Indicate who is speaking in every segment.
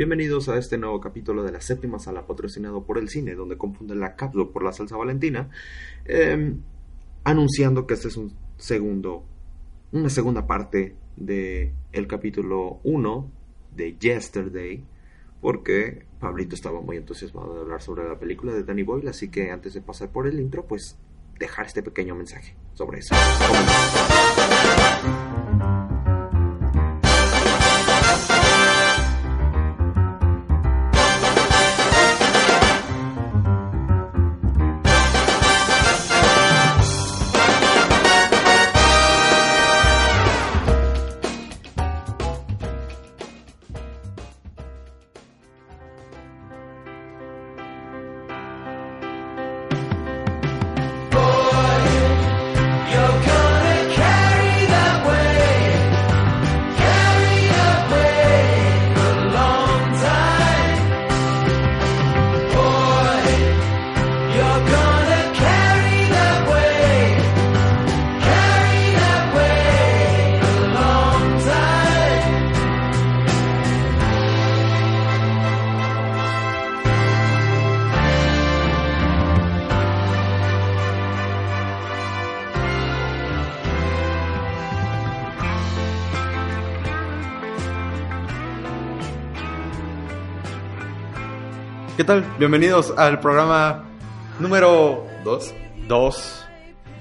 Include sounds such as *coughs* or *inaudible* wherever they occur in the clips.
Speaker 1: Bienvenidos a este nuevo capítulo de la séptima sala patrocinado por el cine, donde confunden la capsule por la salsa valentina, eh, anunciando que este es un segundo, una segunda parte de el capítulo 1 de Yesterday, porque Pablito estaba muy entusiasmado de hablar sobre la película de Danny Boyle, así que antes de pasar por el intro, pues dejar este pequeño mensaje sobre eso.
Speaker 2: ¿Qué tal? Bienvenidos al programa número
Speaker 3: ¿Dos?
Speaker 2: 2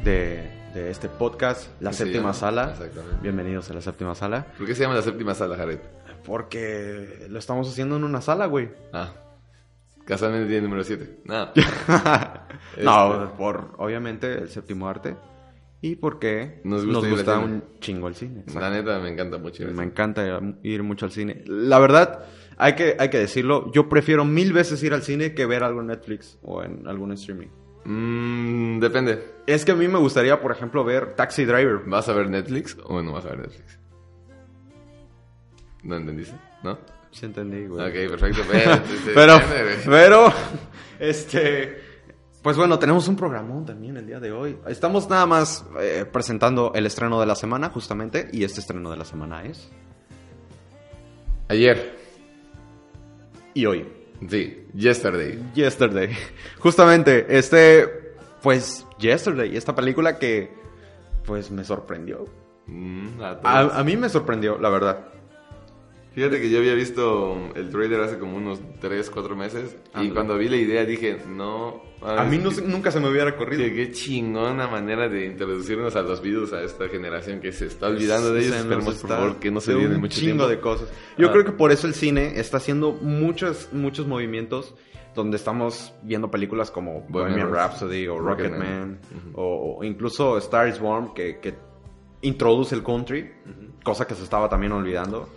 Speaker 2: de, de este podcast, La
Speaker 3: ¿Qué se
Speaker 2: Séptima? Sala.
Speaker 3: Exactamente.
Speaker 2: Bienvenidos a La Séptima Sala.
Speaker 3: ¿Por qué se llama la séptima sala, Jared?
Speaker 2: Porque lo estamos haciendo en una sala, güey.
Speaker 3: Ah. Casualmente tiene número 7. No. *laughs*
Speaker 2: no, por obviamente el séptimo arte. Y porque
Speaker 3: Nos
Speaker 2: nos
Speaker 3: gusta
Speaker 2: gusta,
Speaker 3: al cine.
Speaker 2: un chingo el cine.
Speaker 3: La neta me encanta mucho.
Speaker 2: Me encanta ir mucho al cine. La verdad, hay que, hay que decirlo, yo prefiero mil veces ir al cine que ver algo en Netflix o en algún streaming.
Speaker 3: Mm, depende.
Speaker 2: Es que a mí me gustaría, por ejemplo, ver Taxi Driver.
Speaker 3: ¿Vas a ver Netflix o no vas a ver Netflix? ¿No entendiste? ¿No?
Speaker 2: Sí entendí, güey.
Speaker 3: Ok, perfecto. Pero, *laughs*
Speaker 2: Pero,
Speaker 3: depende, güey.
Speaker 2: pero, este, pues bueno, tenemos un programón también el día de hoy. Estamos nada más eh, presentando el estreno de la semana, justamente, y este estreno de la semana es...
Speaker 3: Ayer.
Speaker 2: Y hoy.
Speaker 3: Sí. Yesterday.
Speaker 2: Yesterday. *laughs* Justamente, este, pues, Yesterday, esta película que, pues, me sorprendió.
Speaker 3: Mm, a todos.
Speaker 2: A, a mí me sorprendió, la verdad.
Speaker 3: Fíjate que yo había visto el trailer hace como unos 3, 4 meses. Y cuando vi la idea dije, no.
Speaker 2: A mí no se- nunca se me hubiera corrido.
Speaker 3: Qué, qué chingona manera de introducirnos a los Beatles a esta generación que se está olvidando de ellos.
Speaker 2: Se
Speaker 3: Esperemos, por favor, que no se
Speaker 2: de
Speaker 3: olviden
Speaker 2: un
Speaker 3: mucho
Speaker 2: chingo
Speaker 3: tiempo.
Speaker 2: de cosas. Yo
Speaker 3: Ah.
Speaker 2: creo que por eso el cine está haciendo muchos, muchos movimientos donde estamos viendo películas como Bohemian Rhapsody o
Speaker 3: Rocketman.
Speaker 2: Rocketman o, o incluso Star is Born que, que introduce el country, cosa que se estaba también olvidando,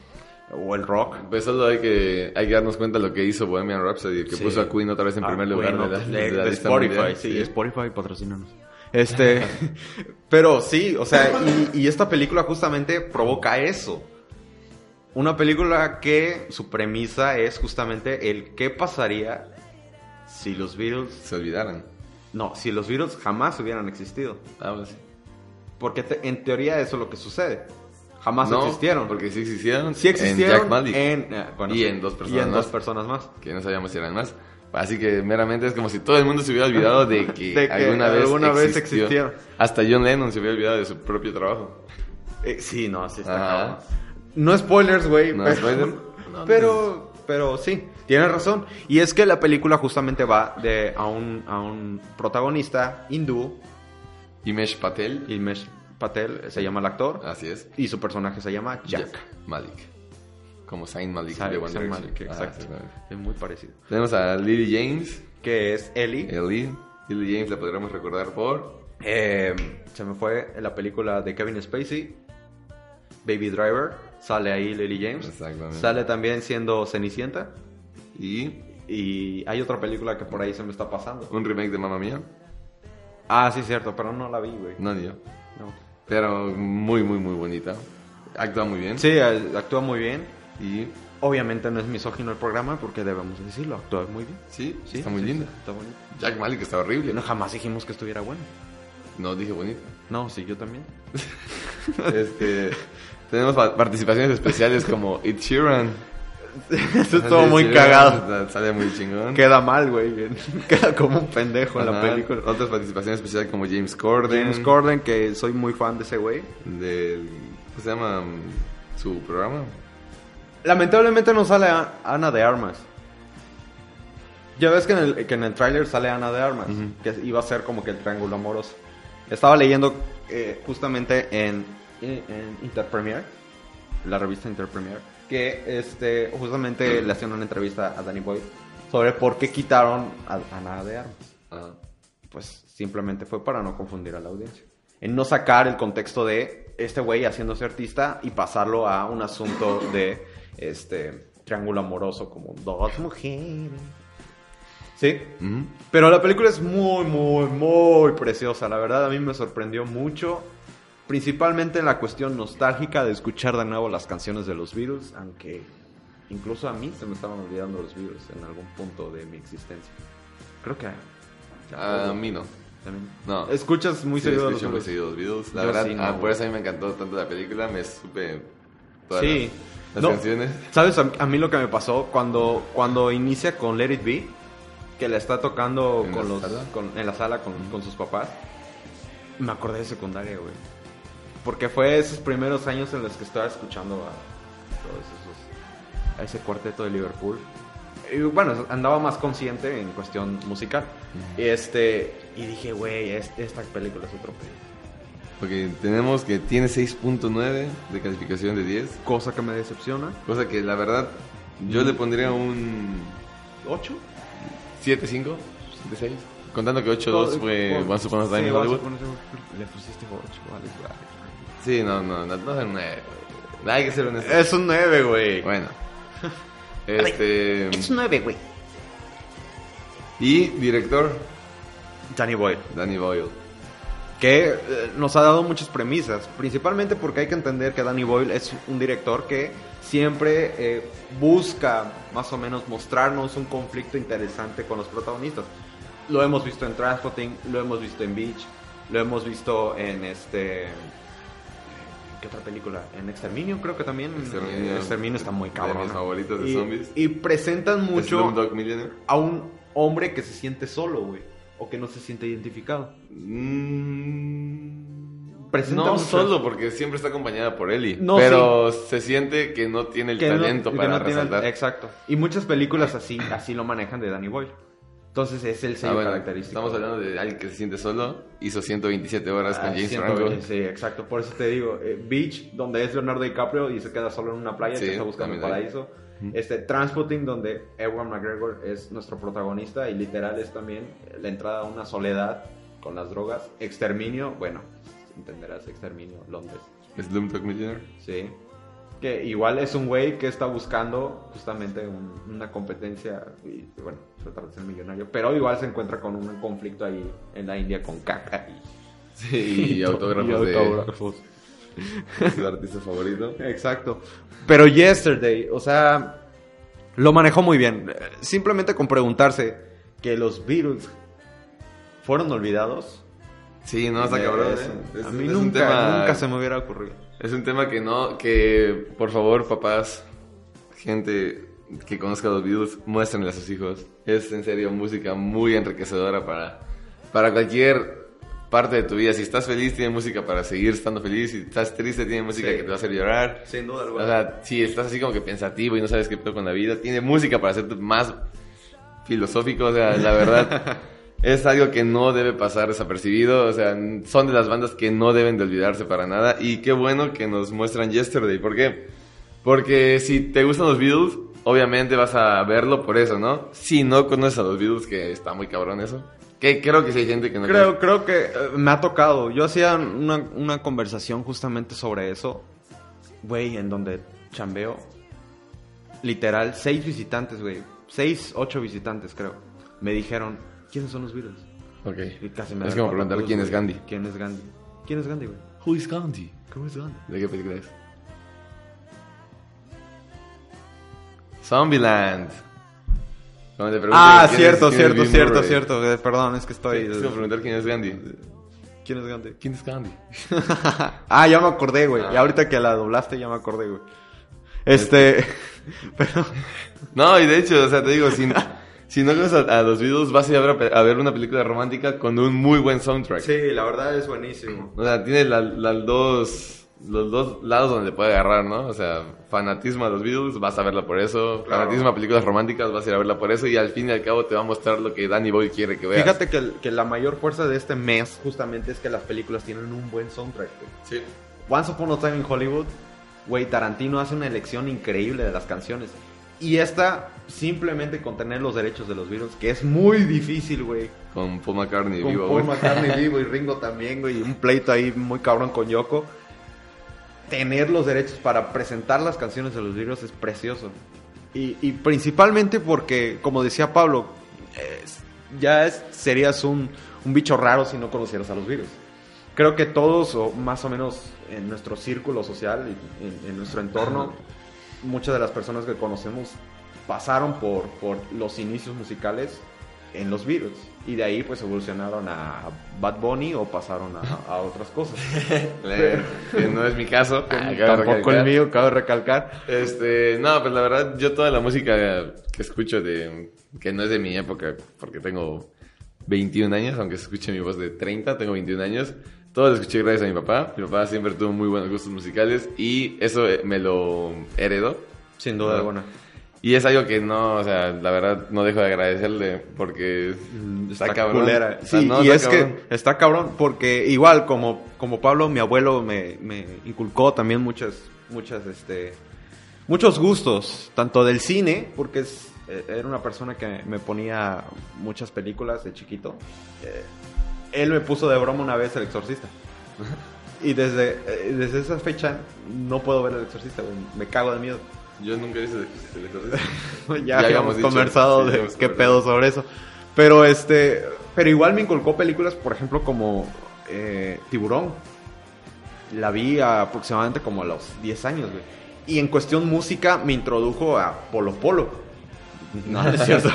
Speaker 2: o el rock.
Speaker 3: Pues solo hay que, hay que darnos cuenta de lo que hizo Bohemian Rhapsody, que
Speaker 2: Sí.
Speaker 3: puso a Queen otra vez en
Speaker 2: Ah,
Speaker 3: primer lugar de la,
Speaker 2: de-
Speaker 3: de la
Speaker 2: de
Speaker 3: lista
Speaker 2: Spotify,
Speaker 3: mundial.
Speaker 2: sí, Spotify patrocínanos. Este, *laughs* pero sí, o sea, y, y esta película justamente provoca eso. Una película que su premisa es justamente el qué pasaría si los Beatles,
Speaker 3: Se olvidaran.
Speaker 2: no, si los Beatles jamás hubieran existido.
Speaker 3: Ah, pues sí.
Speaker 2: Porque te- en teoría eso es lo que sucede. Jamás
Speaker 3: No,
Speaker 2: existieron.
Speaker 3: Porque sí existieron.
Speaker 2: sí existieron
Speaker 3: En Jack Malik.
Speaker 2: en, eh, bueno,
Speaker 3: Y
Speaker 2: sí,
Speaker 3: en dos
Speaker 2: y
Speaker 3: personas
Speaker 2: en
Speaker 3: más.
Speaker 2: dos personas más.
Speaker 3: Que no sabíamos si eran más. Así que meramente es como si todo el mundo se hubiera olvidado de *laughs* que,
Speaker 2: De que
Speaker 3: alguna, vez,
Speaker 2: alguna vez
Speaker 3: existió.
Speaker 2: existieron.
Speaker 3: Hasta John Lennon se hubiera olvidado de su propio trabajo.
Speaker 2: Eh, sí, no, sí está. No spoilers, güey.
Speaker 3: No
Speaker 2: pero,
Speaker 3: spoiler. *laughs* No,
Speaker 2: pero, pero sí, tienes razón. Y es que la película justamente va de a un, a un protagonista hindú,
Speaker 3: Imesh Patel.
Speaker 2: Ilmesh Patel, se llama el actor,
Speaker 3: Así es.
Speaker 2: y su personaje se llama Jack.
Speaker 3: Malik. Como Saint Malik
Speaker 2: Sabe-
Speaker 3: de One.
Speaker 2: Malik, exacto. es muy parecido.
Speaker 3: Tenemos a Lily James.
Speaker 2: Que es Ellie.
Speaker 3: Ellie. Lily James la podremos recordar por...
Speaker 2: Eh, se me fue en la película de Kevin Spacey, Baby Driver. Sale ahí Lily James.
Speaker 3: Exactamente.
Speaker 2: Sale también siendo Cenicienta.
Speaker 3: Y
Speaker 2: Y hay otra película que por ahí se me está pasando.
Speaker 3: un remake de Mamma Mía.
Speaker 2: Ah, sí, cierto, pero no la vi, güey.
Speaker 3: No, ni yo.
Speaker 2: No.
Speaker 3: Pero muy, muy, muy bonita. Actúa muy bien.
Speaker 2: Sí, actúa muy bien.
Speaker 3: Y
Speaker 2: Obviamente no es misógino el programa porque debemos decirlo, actúa muy bien.
Speaker 3: sí,
Speaker 2: Sí,
Speaker 3: está muy
Speaker 2: sí,
Speaker 3: linda.
Speaker 2: Está bonito.
Speaker 3: Jack Malik está horrible.
Speaker 2: No, jamás dijimos que estuviera bueno.
Speaker 3: No, dije bonita.
Speaker 2: No, sí, yo también. *laughs*
Speaker 3: Este, tenemos pa- participaciones especiales como Ed Sheeran. *laughs*
Speaker 2: Eso estuvo muy cagado.
Speaker 3: Sale muy chingón.
Speaker 2: Queda mal, güey. *laughs* Queda como un pendejo en la película.
Speaker 3: Otras participaciones especiales como James Corden.
Speaker 2: James Corden, que soy muy fan de ese güey.
Speaker 3: Del, ¿Cómo se llama su programa?
Speaker 2: Lamentablemente no sale Ana de Armas. Ya ves que en el, que en el tráiler sale Ana de Armas, que iba a ser como que el triángulo amoroso. Estaba leyendo eh, justamente en, en, en Interpremier, la revista Interpremier, que este, justamente le hacían una entrevista a Danny Boyle sobre por qué quitaron a Ana de Armas.
Speaker 3: Ah,
Speaker 2: Pues simplemente fue para no confundir a la audiencia. En no sacar el contexto de este güey haciéndose artista y pasarlo a un asunto de este triángulo amoroso como dos mujeres. Sí, pero la película es muy, muy, muy preciosa. La verdad, a mí me sorprendió mucho. Principalmente en la cuestión nostálgica de escuchar de nuevo las canciones de los Beatles, aunque incluso a mí se me estaban olvidando los Beatles en algún punto de mi existencia. Creo que
Speaker 3: A mí no.
Speaker 2: también.
Speaker 3: No.
Speaker 2: Escuchas muy
Speaker 3: Sí,
Speaker 2: seguido los
Speaker 3: muy
Speaker 2: Beatles?
Speaker 3: seguido los Beatles. La
Speaker 2: Yo
Speaker 3: verdad,
Speaker 2: sí, no,
Speaker 3: ah, por eso a mí me encantó tanto la película. Me supe todas
Speaker 2: Sí.
Speaker 3: las, las
Speaker 2: No,
Speaker 3: canciones.
Speaker 2: ¿Sabes a, a mí lo que me pasó cuando, cuando inicia con Let It Be? Que la está tocando
Speaker 3: ¿En
Speaker 2: con
Speaker 3: la
Speaker 2: los,
Speaker 3: sala?
Speaker 2: con- en la sala con, con sus papás. Me acordé de secundaria, güey. Porque fue esos primeros años en los que estaba escuchando a todos esos... A ese cuarteto de Liverpool. Y bueno, andaba más consciente en cuestión musical. Y este... Y dije, güey, es- esta película es otro pedo.
Speaker 3: Porque tenemos que tiene 6.9 de calificación de 10.
Speaker 2: Cosa que me decepciona.
Speaker 3: Cosa que la verdad yo le pondría un
Speaker 2: ¿8?
Speaker 3: 7.5 de 6. Contando que 8.2 fue Once Upon a Time
Speaker 2: Sí,
Speaker 3: in Hollywood.
Speaker 2: Le pusiste 8, vale, vale.
Speaker 3: Sí, no, no, no, no es un 9. Hay que ser honesto.
Speaker 2: Es un 9, güey.
Speaker 3: Bueno. *laughs* Este.
Speaker 2: un 9, güey.
Speaker 3: Y director,
Speaker 2: Danny Boyle.
Speaker 3: Danny Boyle.
Speaker 2: Que eh, nos ha dado muchas premisas. Principalmente porque hay que entender que Danny Boyle es un director que siempre eh, busca más o menos mostrarnos un conflicto interesante con los protagonistas. Lo hemos visto en Transporting, lo hemos visto en Beach, lo hemos visto en este. ¿Qué otra película? En Exterminio, creo que también.
Speaker 3: Exterminio.
Speaker 2: Exterminio, está muy
Speaker 3: De
Speaker 2: cabrón.
Speaker 3: mis favoritos de
Speaker 2: y,
Speaker 3: zombies.
Speaker 2: Y presentan mucho a un hombre que se siente solo, güey. O que no se siente identificado.
Speaker 3: Mm,
Speaker 2: Presenta
Speaker 3: no
Speaker 2: mucho
Speaker 3: solo porque siempre está acompañada por Ellie.
Speaker 2: No,
Speaker 3: pero se siente que no tiene el
Speaker 2: Que
Speaker 3: talento para
Speaker 2: no
Speaker 3: resaltar.
Speaker 2: exacto. Y muchas películas así, así lo manejan de Danny Boyle. Entonces es el
Speaker 3: Ah,
Speaker 2: sello
Speaker 3: bueno,
Speaker 2: característico.
Speaker 3: estamos hablando de alguien que se siente solo. Hizo 127 horas con
Speaker 2: Ah,
Speaker 3: James
Speaker 2: 120,
Speaker 3: Franco.
Speaker 2: Sí, exacto. Por eso te digo, eh, Beach, donde es Leonardo DiCaprio y se queda solo en una playa
Speaker 3: Sí,
Speaker 2: que está buscando
Speaker 3: hay.
Speaker 2: paraíso. Este, Transporting, donde Ewan McGregor es nuestro protagonista y literal es también la entrada a una soledad con las drogas. Exterminio, bueno, entenderás, Exterminio, Londres.
Speaker 3: Slumdog Millionaire.
Speaker 2: Sí. Que igual es un güey que está buscando justamente un- una competencia y bueno, tratar de ser millonario, pero igual se encuentra con un conflicto ahí en la India con caca y,
Speaker 3: Sí, y *laughs* autógrafos,
Speaker 2: y autógrafos.
Speaker 3: de su artista favorito.
Speaker 2: Exacto. Pero Yesterday, o sea, lo manejó muy bien. Eh, Simplemente con preguntarse que los Beatles fueron olvidados.
Speaker 3: Sí, no, está cabrón.
Speaker 2: Es-
Speaker 3: ¿eh? Es-
Speaker 2: a mí
Speaker 3: es un
Speaker 2: nunca,
Speaker 3: tema-
Speaker 2: nunca se me hubiera ocurrido.
Speaker 3: Es un tema que no, que por favor, papás, gente que conozca los Beatles, muéstrenle a sus hijos. Es en serio música muy enriquecedora para, para cualquier parte de tu vida. Si estás feliz, tiene música para seguir estando feliz. Si estás triste, tiene música
Speaker 2: Sí.
Speaker 3: que te va a hacer llorar.
Speaker 2: Sin duda
Speaker 3: O sea, si estás así como que pensativo y no sabes qué pedo con la vida, tiene música para hacerte más filosófico. O sea, la verdad, *laughs* es algo que no debe pasar desapercibido. O sea, son de las bandas que no deben de olvidarse para nada. Y qué bueno que nos muestran Yesterday. ¿Por qué? Porque si te gustan los Beatles, obviamente vas a verlo por eso, ¿no? Si no conoces a los Beatles, que está muy cabrón eso. Que creo que sí hay gente que no
Speaker 2: Creo, creo que eh, me ha tocado. Yo hacía una, una conversación justamente sobre eso. Güey, en donde chambeo. Literal, seis visitantes, güey. Seis, ocho visitantes, creo. Me dijeron, ¿quiénes son los Beatles?
Speaker 3: Ok.
Speaker 2: Y casi me
Speaker 3: Es como preguntar quién es. Gandhi.
Speaker 2: ¿Quién es Gandhi? ¿Quién es Gandhi, güey?
Speaker 3: Who is Gandhi?
Speaker 2: ¿Cómo es Gandhi?
Speaker 3: ¿De qué película es? Zombieland. Cuando te
Speaker 2: Ah, cierto,
Speaker 3: es-
Speaker 2: cierto, cierto,
Speaker 3: Murray.
Speaker 2: cierto. Eh, Perdón, es que estoy...
Speaker 3: Es como preguntar quién es Gandhi.
Speaker 2: ¿Quién es Gandhi?
Speaker 3: ¿Quién es Gandhi? *laughs*
Speaker 2: ah, ya me acordé, güey.
Speaker 3: Ah.
Speaker 2: Y ahorita que la doblaste ya me acordé, güey. Este, *laughs* pero
Speaker 3: No, y de hecho, o sea, te digo, si, si no conoces a, a los Beatles, vas a ir a ver, a ver una película romántica con un muy buen soundtrack.
Speaker 2: sí, la verdad es buenísimo.
Speaker 3: O sea, tiene la- las dos, los dos lados donde puede agarrar, ¿no? O sea, fanatismo a los Beatles, vas a verla por eso.
Speaker 2: Claro.
Speaker 3: Fanatismo a películas románticas, vas a ir a verla por eso. Y al fin y al cabo te va a mostrar lo que Danny Boy quiere que veas.
Speaker 2: Fíjate que la mayor fuerza de este mes justamente es que las películas tienen un buen soundtrack. güey.
Speaker 3: Sí.
Speaker 2: Once Upon a Time in Hollywood, güey, Tarantino hace una elección increíble de las canciones. Y esta, simplemente con tener los derechos de los Beatles, que es muy difícil, güey.
Speaker 3: Con Paul McCartney
Speaker 2: Con
Speaker 3: vivo,
Speaker 2: Paul
Speaker 3: güey.
Speaker 2: McCartney *laughs* vivo y Ringo también, güey. Y un pleito ahí muy cabrón con Yoko. Tener los derechos para presentar las canciones de los Beatles es precioso. Y, y principalmente porque, como decía Pablo, es- ya es- serías un, un bicho raro si no conocieras a los Beatles. Creo que todos, o más o menos en nuestro círculo social, y en, en nuestro entorno, muchas de las personas que conocemos pasaron por, por los inicios musicales en los Beatles. Y de ahí pues evolucionaron a Bad Bunny o pasaron a, a otras cosas. *laughs*
Speaker 3: Eh, que no es mi caso. Ah,
Speaker 2: Tampoco el mío, cabe recalcar.
Speaker 3: Este, no, pues la verdad, yo toda la música que escucho de, que no es de mi época, porque tengo 21 años, aunque se escuche mi voz de 30, tengo 21 años, todo lo escuché gracias a mi papá. Mi papá siempre tuvo muy buenos gustos musicales y eso eh, me lo heredó.
Speaker 2: Sin duda
Speaker 3: Ah.
Speaker 2: alguna.
Speaker 3: Y es algo que no, o sea, la verdad no dejo de agradecerle porque está, cabrón.
Speaker 2: culera.
Speaker 3: O sea,
Speaker 2: Sí,
Speaker 3: no,
Speaker 2: y
Speaker 3: está
Speaker 2: es
Speaker 3: cabrón.
Speaker 2: que está cabrón porque igual como, como Pablo, mi abuelo me, me inculcó también muchas, muchas, este, muchos gustos, tanto del cine, porque es, eh, era una persona que me ponía muchas películas de chiquito. Eh, él me puso de broma una vez El Exorcista. *laughs* Y desde, eh, desde esa fecha no puedo ver El Exorcista, me cago de miedo.
Speaker 3: Yo nunca hice el exorcista. *laughs*
Speaker 2: ya,
Speaker 3: Ya
Speaker 2: habíamos
Speaker 3: dicho,
Speaker 2: conversado
Speaker 3: sí,
Speaker 2: de qué pedo sobre eso. Pero este, pero igual me inculcó películas, por ejemplo, como eh, Tiburón. La vi aproximadamente como a los 10 años, güey. Y en cuestión música me introdujo a Polo Polo. No, no es *laughs* cierto.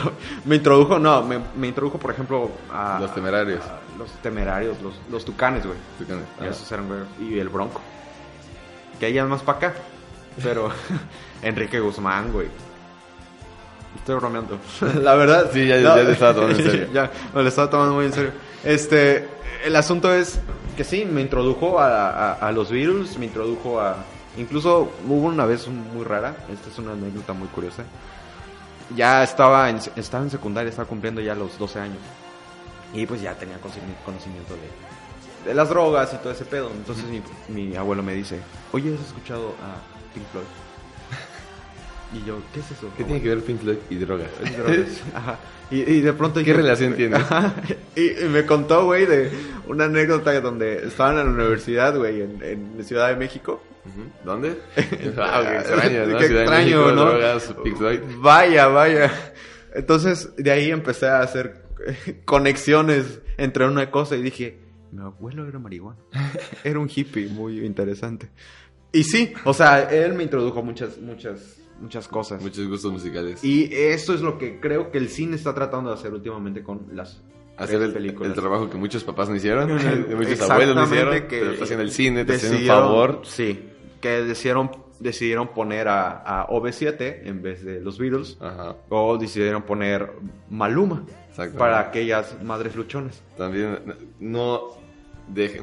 Speaker 2: me introdujo, no, me, me introdujo, por ejemplo, a...
Speaker 3: Los Temerarios.
Speaker 2: a los Temerarios, los, los Tucanes, güey.
Speaker 3: Ah.
Speaker 2: Esos eran, güey. Y el Bronco. Que es más para acá. Pero *laughs* Enrique Guzmán, güey. Estoy bromeando. *laughs* La verdad.
Speaker 3: Sí, ya- ya te estaba tomando en serio. *laughs*
Speaker 2: ya, me lo estaba tomando muy en serio. Este, el asunto es que sí, me introdujo a, a- a los Beatles, me introdujo a... Incluso hubo una vez muy rara, esta es una anécdota muy curiosa. Ya estaba en, estaba en secundaria, estaba cumpliendo ya los 12 años. Y pues ya tenía conocimi- conocimiento de, de las drogas y todo ese pedo. Entonces mi, mi abuelo me dice, oye, ¿has escuchado a Pink Floyd? Y yo, ¿qué es eso?
Speaker 3: ¿Qué tiene que ver Pink Floyd y drogas?
Speaker 2: Drogas. *laughs* Ajá. Y, y de pronto
Speaker 3: ¿Qué relación tiene? *laughs*
Speaker 2: Ajá. Y, y me contó, güey, de una anécdota donde estaban en la universidad, güey, en, en Ciudad de México.
Speaker 3: ¿Dónde? *laughs* ah, extraño, ¿no?
Speaker 2: Qué
Speaker 3: Ciudad de
Speaker 2: extraño,
Speaker 3: México,
Speaker 2: ¿no?
Speaker 3: drogas, Pink Floyd.
Speaker 2: Vaya, vaya. Entonces, de ahí empecé a hacer conexiones entre una cosa y dije, mi abuelo era marihuana. Era un hippie muy interesante. Y sí, o sea, él me introdujo muchas, muchas, muchas cosas.
Speaker 3: Muchos gustos musicales.
Speaker 2: Y eso es lo que creo que el cine está tratando de hacer últimamente con las
Speaker 3: Hacer el,
Speaker 2: películas.
Speaker 3: el trabajo que muchos papás no hicieron, *laughs* muchos abuelos no hicieron, que está haciendo el cine, te haciendo un favor.
Speaker 2: Sí, que decidieron, decidieron poner a, a OV7 en vez de los Beatles.
Speaker 3: Ajá,
Speaker 2: O decidieron poner Maluma para aquellas madres luchones.
Speaker 3: También, no,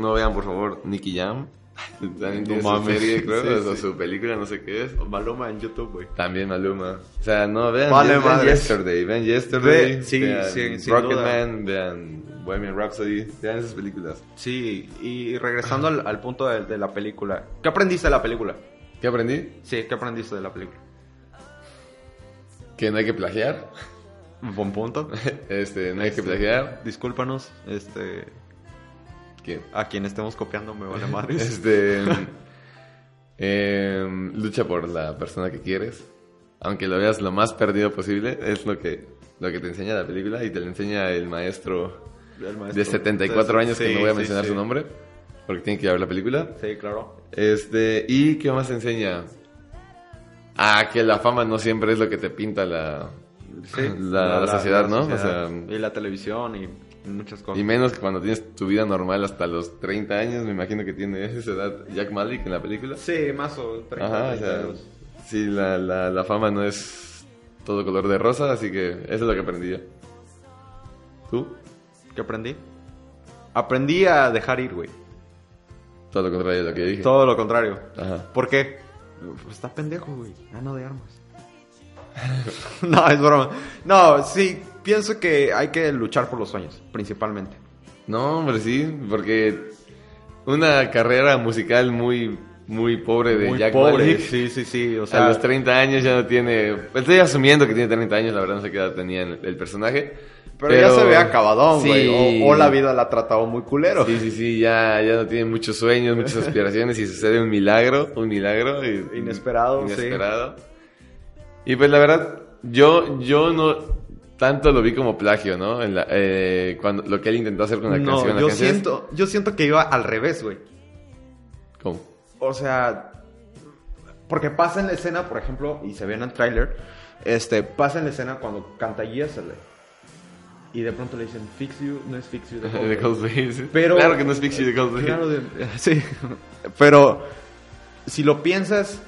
Speaker 3: no vean, por favor, Nicky Jam. *laughs* También
Speaker 2: No
Speaker 3: tiene su
Speaker 2: mames.
Speaker 3: serie, creo,
Speaker 2: Sí,
Speaker 3: o
Speaker 2: sí.
Speaker 3: su película, no sé qué es.
Speaker 2: Maluma en YouTube, güey.
Speaker 3: También Maluma. O sea, no, vean,
Speaker 2: Vale,
Speaker 3: vean. Yesterday, vean Yesterday,
Speaker 2: Ve- sí,
Speaker 3: vean Rocketman, vean Bohemian Rhapsody, vean esas películas.
Speaker 2: Sí, y regresando al, al punto de, de la película. ¿Qué aprendiste de la película?
Speaker 3: ¿Qué aprendí?
Speaker 2: Sí, ¿qué aprendiste de la película?
Speaker 3: Que no hay que plagiar.
Speaker 2: Un buen punto. *laughs*
Speaker 3: Este, no hay que plagiar.
Speaker 2: Discúlpanos, este, A quien estemos copiando me vale *laughs* madres.
Speaker 3: este, em, lucha por la persona que quieres. Aunque lo veas lo más perdido posible, es lo que, lo que te enseña la película y te lo enseña el maestro
Speaker 2: El maestro.
Speaker 3: de 74 años, que no voy a
Speaker 2: sí,
Speaker 3: mencionar
Speaker 2: sí.
Speaker 3: su nombre, porque tiene que ir a ver la película.
Speaker 2: Sí, claro.
Speaker 3: Este, ¿y qué más te enseña? Ah, que la fama no siempre es lo que te pinta la,
Speaker 2: Sí,
Speaker 3: la, la sociedad, ¿no?
Speaker 2: sociedad.
Speaker 3: O sea,
Speaker 2: y la televisión y muchas cosas.
Speaker 3: y menos que cuando tienes tu vida normal hasta los 30 años, me imagino que tiene *laughs* esa edad Jack Malik en la película.
Speaker 2: Sí, más o 30,
Speaker 3: Ajá, o
Speaker 2: 30
Speaker 3: sea. Sí, la, la, la fama no es todo color de rosa, así que eso es lo que aprendí yo. ¿Tú?
Speaker 2: ¿Qué aprendí? Aprendí a dejar ir, güey.
Speaker 3: Todo lo contrario de lo que dije.
Speaker 2: Todo lo contrario.
Speaker 3: Ajá.
Speaker 2: ¿Por qué? Pues está pendejo, güey. Gano de armas. *laughs* no, es broma. No, sí, pienso que hay que luchar por los sueños, principalmente.
Speaker 3: No, hombre, sí, porque una carrera musical muy, muy pobre de
Speaker 2: Muy
Speaker 3: Jack
Speaker 2: pobre. *laughs* Sí, sí, sí. O
Speaker 3: a
Speaker 2: sea,
Speaker 3: los 30 años ya no tiene... Estoy asumiendo que tiene 30 años, la verdad no sé qué edad tenía el, personaje.
Speaker 2: pero, ya se ve acabadón,
Speaker 3: Sí.
Speaker 2: güey. O, o la vida la ha tratado muy culero.
Speaker 3: Sí, sí, sí, ya, ya no tiene muchos sueños, muchas *laughs* aspiraciones y sucede un milagro, un milagro. y-
Speaker 2: Inesperado, sí.
Speaker 3: Inesperado. Y pues la verdad, yo, yo no tanto lo vi como plagio, ¿no? En la- eh, cuando, lo que él intentó hacer con la
Speaker 2: No,
Speaker 3: canción. la
Speaker 2: yo
Speaker 3: canción es-
Speaker 2: siento, yo siento que iba al revés, güey.
Speaker 3: ¿Cómo?
Speaker 2: O sea, porque pasa en la escena, por ejemplo, y se ve en el tráiler, este, pasa en la escena cuando canta Yesterday. Y de pronto le dicen, Fix You, no es Fix You. de *laughs* Coldplay. Pero-
Speaker 3: claro que no es Pixie de Coldplay.
Speaker 2: Claro, de- *laughs* sí. Pero, si lo piensas,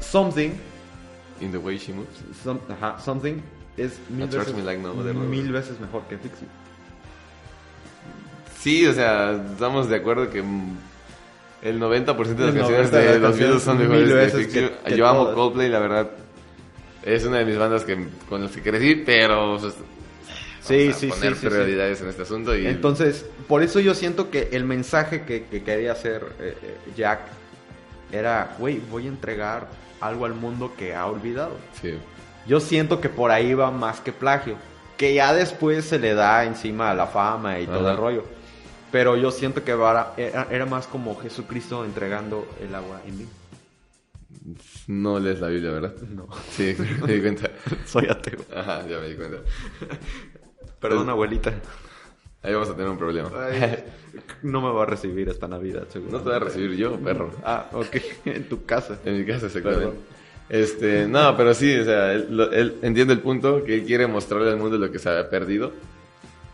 Speaker 2: Something,
Speaker 3: In the way she moves.
Speaker 2: some- ajá, Something es mil veces,
Speaker 3: me like no other,
Speaker 2: mil veces mejor que Fix You.
Speaker 3: Sí, o sea, estamos de acuerdo que el 90% de las
Speaker 2: El
Speaker 3: canciones
Speaker 2: 90% de
Speaker 3: los Beatles son mejores de Fix
Speaker 2: que- que
Speaker 3: Yo amo
Speaker 2: todas.
Speaker 3: Coldplay, la verdad. Es una de mis bandas que, con las que crecí, pero... pues,
Speaker 2: Sí,
Speaker 3: vamos a
Speaker 2: sí,
Speaker 3: poner
Speaker 2: sí, sí,
Speaker 3: en este asunto y...
Speaker 2: Entonces, por eso yo siento que el mensaje que, que quería hacer eh, eh, Jack era, güey, voy a entregar algo al mundo que ha olvidado.
Speaker 3: Sí.
Speaker 2: Yo siento que por ahí va más que plagio. Que ya después se le da encima la fama y todo el rollo. Pero yo siento que era, era más como Jesucristo entregando el agua en mí.
Speaker 3: No lees la Biblia, ¿verdad?
Speaker 2: No.
Speaker 3: Sí, *laughs* me di cuenta.
Speaker 2: Soy ateo.
Speaker 3: Ajá, ya me di cuenta. *laughs*
Speaker 2: Perdón, abuelita.
Speaker 3: Ahí vamos a tener un problema.
Speaker 2: No me va a recibir esta Navidad, seguro.
Speaker 3: No te voy a recibir yo, perro.
Speaker 2: Ah, ok. *laughs* en tu casa.
Speaker 3: En mi casa, exactamente.
Speaker 2: Perdón.
Speaker 3: Este, no, pero sí, o sea, él, lo- él entiende el punto que él quiere mostrarle al mundo lo que se ha perdido.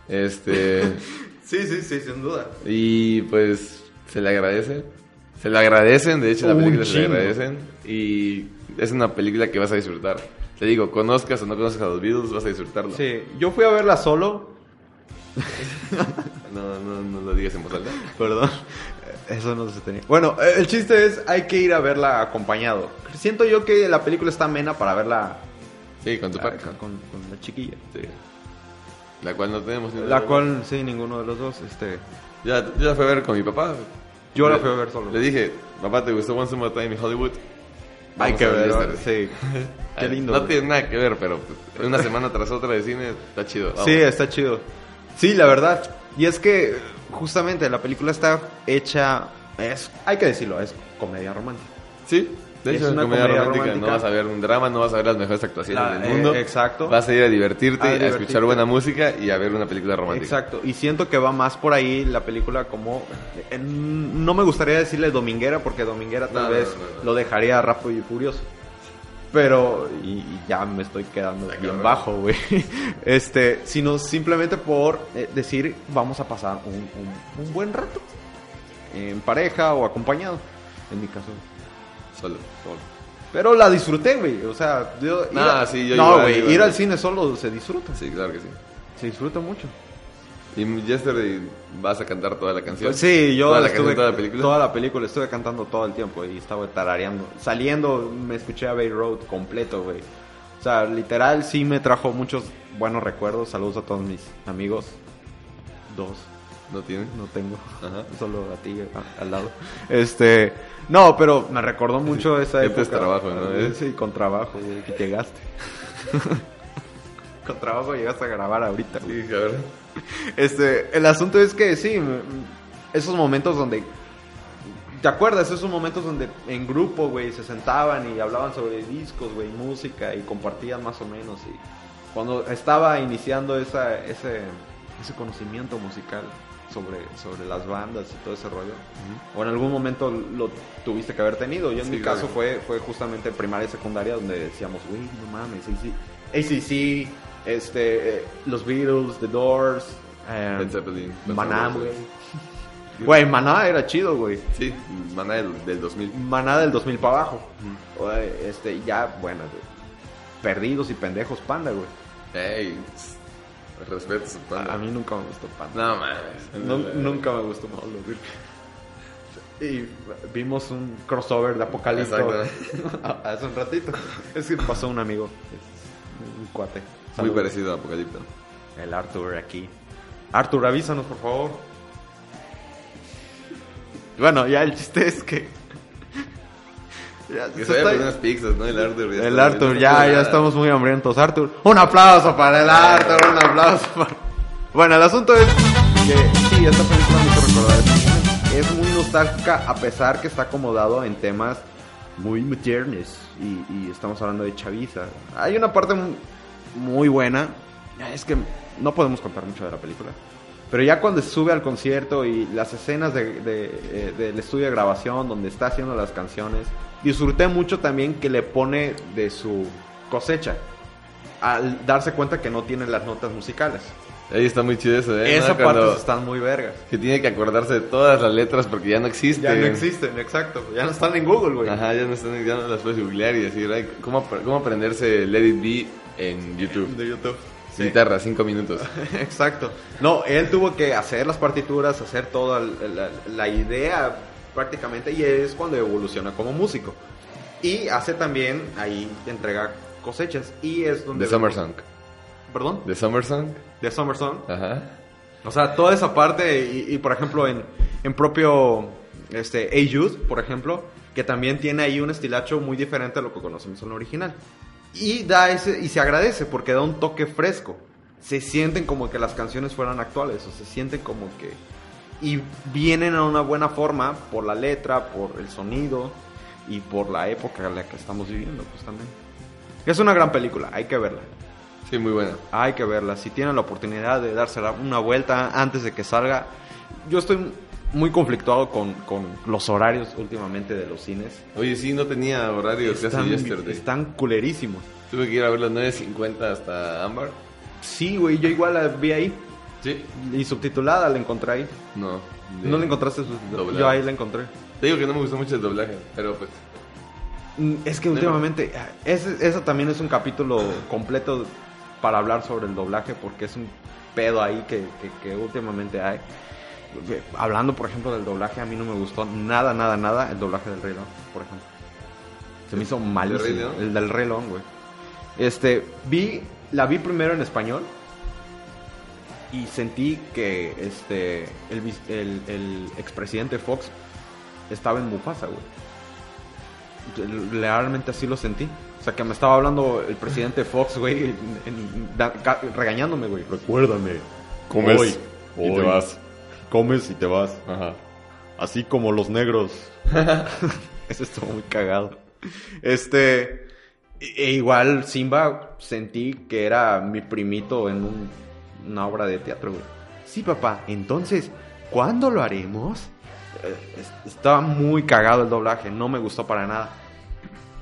Speaker 3: Este, *laughs*
Speaker 2: Sí, sí, sí, sin duda.
Speaker 3: y pues se le agradece. Se le agradecen, de hecho, en la película se le agradecen. Y es una película que vas a disfrutar. Te digo, conozcas o no conozcas a los Beatles, vas a disfrutarlo.
Speaker 2: Sí, yo fui a verla solo. *laughs*
Speaker 3: No, no, no lo digas en voz alta.
Speaker 2: Perdón. Eso no se tenía. Bueno, eh, el chiste es, hay que ir a verla acompañado. Siento yo que la película está amena para verla
Speaker 3: Sí, con tu pareja.
Speaker 2: con, con la chiquilla.
Speaker 3: Sí. La cual no tenemos. ni
Speaker 2: La cual, sí, ninguno de los dos. Este,
Speaker 3: Ya, yo la fui a ver con mi papá.
Speaker 2: yo la fui a ver solo.
Speaker 3: Le dije, papá, ¿te gustó Once More Time in Hollywood?
Speaker 2: hay que
Speaker 3: ver.
Speaker 2: Sí. *laughs* Qué lindo.
Speaker 3: No
Speaker 2: güey.
Speaker 3: tiene nada que ver, pero pues, una semana tras otra de cine está chido. Vamos.
Speaker 2: Sí, está chido. Sí, la verdad. Y es que justamente la película está hecha, es, hay que decirlo, es comedia romántica.
Speaker 3: Sí, de
Speaker 2: Es
Speaker 3: hecho, es
Speaker 2: una
Speaker 3: comedia,
Speaker 2: comedia
Speaker 3: romántica.
Speaker 2: romántica.
Speaker 3: No vas a ver un drama, no vas a ver las mejores actuaciones
Speaker 2: La-
Speaker 3: del mundo.
Speaker 2: eh, exacto.
Speaker 3: Vas a ir a divertirte,
Speaker 2: A
Speaker 3: escuchar buena música y a ver una película romántica.
Speaker 2: Exacto, y siento que va más por ahí la película como... en- no me gustaría decirle dominguera porque dominguera tal
Speaker 3: no,
Speaker 2: vez
Speaker 3: no, no.
Speaker 2: lo dejaría rápido y furioso. Pero, y, y ya me estoy quedando bien bajo, güey. *laughs* Este, sino simplemente por eh, decir, vamos a pasar un, un- un buen rato. En pareja o acompañado. En mi caso,
Speaker 3: Solo.
Speaker 2: solo. Pero la disfruté, güey. O sea, yo... ir
Speaker 3: Nah,
Speaker 2: a-
Speaker 3: sí, yo
Speaker 2: no, güey, ir al cine solo se disfruta.
Speaker 3: Sí, claro que sí.
Speaker 2: Se disfruta mucho.
Speaker 3: Y Yesterday vas a cantar toda la canción.
Speaker 2: Pues sí, yo
Speaker 3: Toda la
Speaker 2: estuve,
Speaker 3: canción, toda la película.
Speaker 2: toda la película estuve cantando todo el tiempo y estaba tarareando. Saliendo me escuché a Bay Road completo, güey. O sea, literal sí me trajo muchos buenos recuerdos. Saludos a todos mis amigos. Dos,
Speaker 3: ¿No tiene?
Speaker 2: no tengo.
Speaker 3: Ajá. *laughs*
Speaker 2: Solo a ti a- al lado. Este, no, pero me recordó mucho *laughs* esa época.
Speaker 3: es trabajo, ¿no?
Speaker 2: Sí, con trabajo, güey, que llegaste. *laughs* con trabajo llegaste a grabar ahorita, güey.
Speaker 3: Sí.
Speaker 2: Este, el asunto es que sí, esos momentos donde. ¿Te acuerdas? Esos momentos donde en grupo, güey, se sentaban y hablaban sobre discos, güey, música y compartían más o menos. Y cuando estaba iniciando esa, ese, ese conocimiento musical sobre, sobre las bandas y todo ese rollo, o en algún momento lo tuviste que haber tenido. Yo en
Speaker 3: Sí,
Speaker 2: mi caso fue, fue justamente primaria y secundaria donde decíamos, güey, no mames, ACC, ACC, este, eh, los Beatles, The Doors, eh,
Speaker 3: Led Zeppelin,
Speaker 2: Maná, güey. *laughs* Güey, Maná era chido, güey.
Speaker 3: Sí, Maná del, del 2000.
Speaker 2: Maná del 2000 para abajo. Este, ya, bueno. Perdidos y pendejos, panda, güey.
Speaker 3: Ey, respeto a su panda.
Speaker 2: A, a mí nunca me gustó panda.
Speaker 3: No mames.
Speaker 2: Nu- nunca me gustó Pablo, güey. Y vimos un crossover de Apocalipto
Speaker 3: Exacto. *laughs*
Speaker 2: hace un ratito. Es que pasó un amigo, cuate.
Speaker 3: Muy parecido a Apocalipto.
Speaker 2: El Arthur aquí. Arthur, avísanos, por favor. Bueno, ya el chiste es que. *laughs* Ya,
Speaker 3: Que
Speaker 2: se
Speaker 3: vaya por unas pizzas, ¿no? El Arthur. ya
Speaker 2: El Arthur, ya, ya
Speaker 3: nada.
Speaker 2: estamos muy hambrientos. Arthur, un aplauso para el Arthur, un aplauso para... Bueno, el asunto es que sí, esta película me hizo recordar. Es muy nostálgica a pesar que está acomodado en temas muy modernos y, y estamos hablando de chaviza. Hay una parte mu- muy buena, es que no podemos contar mucho de la película. Pero ya cuando sube al concierto y las escenas de- de, eh, del estudio de grabación donde está haciendo las canciones, disfruté mucho también que le pone de su cosecha al darse cuenta que no tiene las notas musicales.
Speaker 3: Ahí está muy chido eso, ¿eh?
Speaker 2: Esa
Speaker 3: ¿No?
Speaker 2: parte están muy vergas.
Speaker 3: Que tiene que acordarse de todas las letras porque ya no existen.
Speaker 2: Ya no existen, exacto. Ya no están en Google, güey.
Speaker 3: Ajá, ya no, están, ya no las puedes googlear y decir, ay, ¿cómo, cómo aprenderse Let It Be en YouTube?
Speaker 2: De YouTube. Sí.
Speaker 3: Guitarra, cinco minutos. *laughs*
Speaker 2: Exacto. No, él tuvo que hacer las partituras, hacer toda la, la idea prácticamente y es cuando evoluciona como músico. Y hace también, ahí entrega cosechas y es donde...
Speaker 3: The Summer Song.
Speaker 2: ¿Perdón?
Speaker 3: The Summer Song.
Speaker 2: The Summer Song.
Speaker 3: Ajá.
Speaker 2: O sea, toda esa parte y, y, por ejemplo en, en propio este, A Youth, por ejemplo, que también tiene ahí un estilacho muy diferente a lo que conocemos en el original. Y, da ese, y se agradece porque da un toque fresco. Se sienten como que las canciones fueran actuales, o se sienten como que... Y vienen a una buena forma por la letra, por el sonido y por la época en la que estamos viviendo, justamente. Es una gran película, hay que verla.
Speaker 3: Sí, muy buena.
Speaker 2: Hay que verla. Si tienen la oportunidad de dársela una vuelta antes de que salga. Yo estoy muy conflictuado con, con los horarios últimamente de los cines.
Speaker 3: Oye, sí, no tenía horario casi
Speaker 2: Están,
Speaker 3: yesterday.
Speaker 2: están culerísimos.
Speaker 3: Tuve que ir a ver las 9.50 hasta Ámbar.
Speaker 2: Sí, güey, yo igual la vi ahí.
Speaker 3: Sí.
Speaker 2: Y subtitulada la encontré ahí.
Speaker 3: No. de-
Speaker 2: ¿No la encontraste subtitulada? Yo ahí la encontré.
Speaker 3: Te digo que no me gustó mucho el doblaje, pero pues...
Speaker 2: Mm, Es que últimamente, ese, eso también es un capítulo completo para hablar sobre el doblaje, porque es un pedo ahí que, que, que últimamente hay. Hablando, por ejemplo, del doblaje, a mí no me gustó nada, nada, nada el doblaje del Rey León, por ejemplo. Se me hizo malísimo. El del Rey León, güey. Este, vi, la vi primero en español y sentí que este, el, vis- el, el expresidente Fox estaba en Mufasa, güey. Realmente así lo sentí. O sea, que me estaba hablando el presidente Fox, güey, en- en- da- regañándome, güey. Recuérdame.
Speaker 3: Comes
Speaker 2: hoy,
Speaker 3: y te
Speaker 2: hoy,
Speaker 3: vas.
Speaker 2: Comes y te vas.
Speaker 3: Ajá.
Speaker 2: Así como los negros. *laughs* Eso estuvo muy cagado. Este. e- igual Simba sentí que era mi primito en un- una obra de teatro, güey. Sí, papá. Entonces, ¿cuándo lo haremos? Eh, es- Estaba muy cagado el doblaje. No me gustó para nada.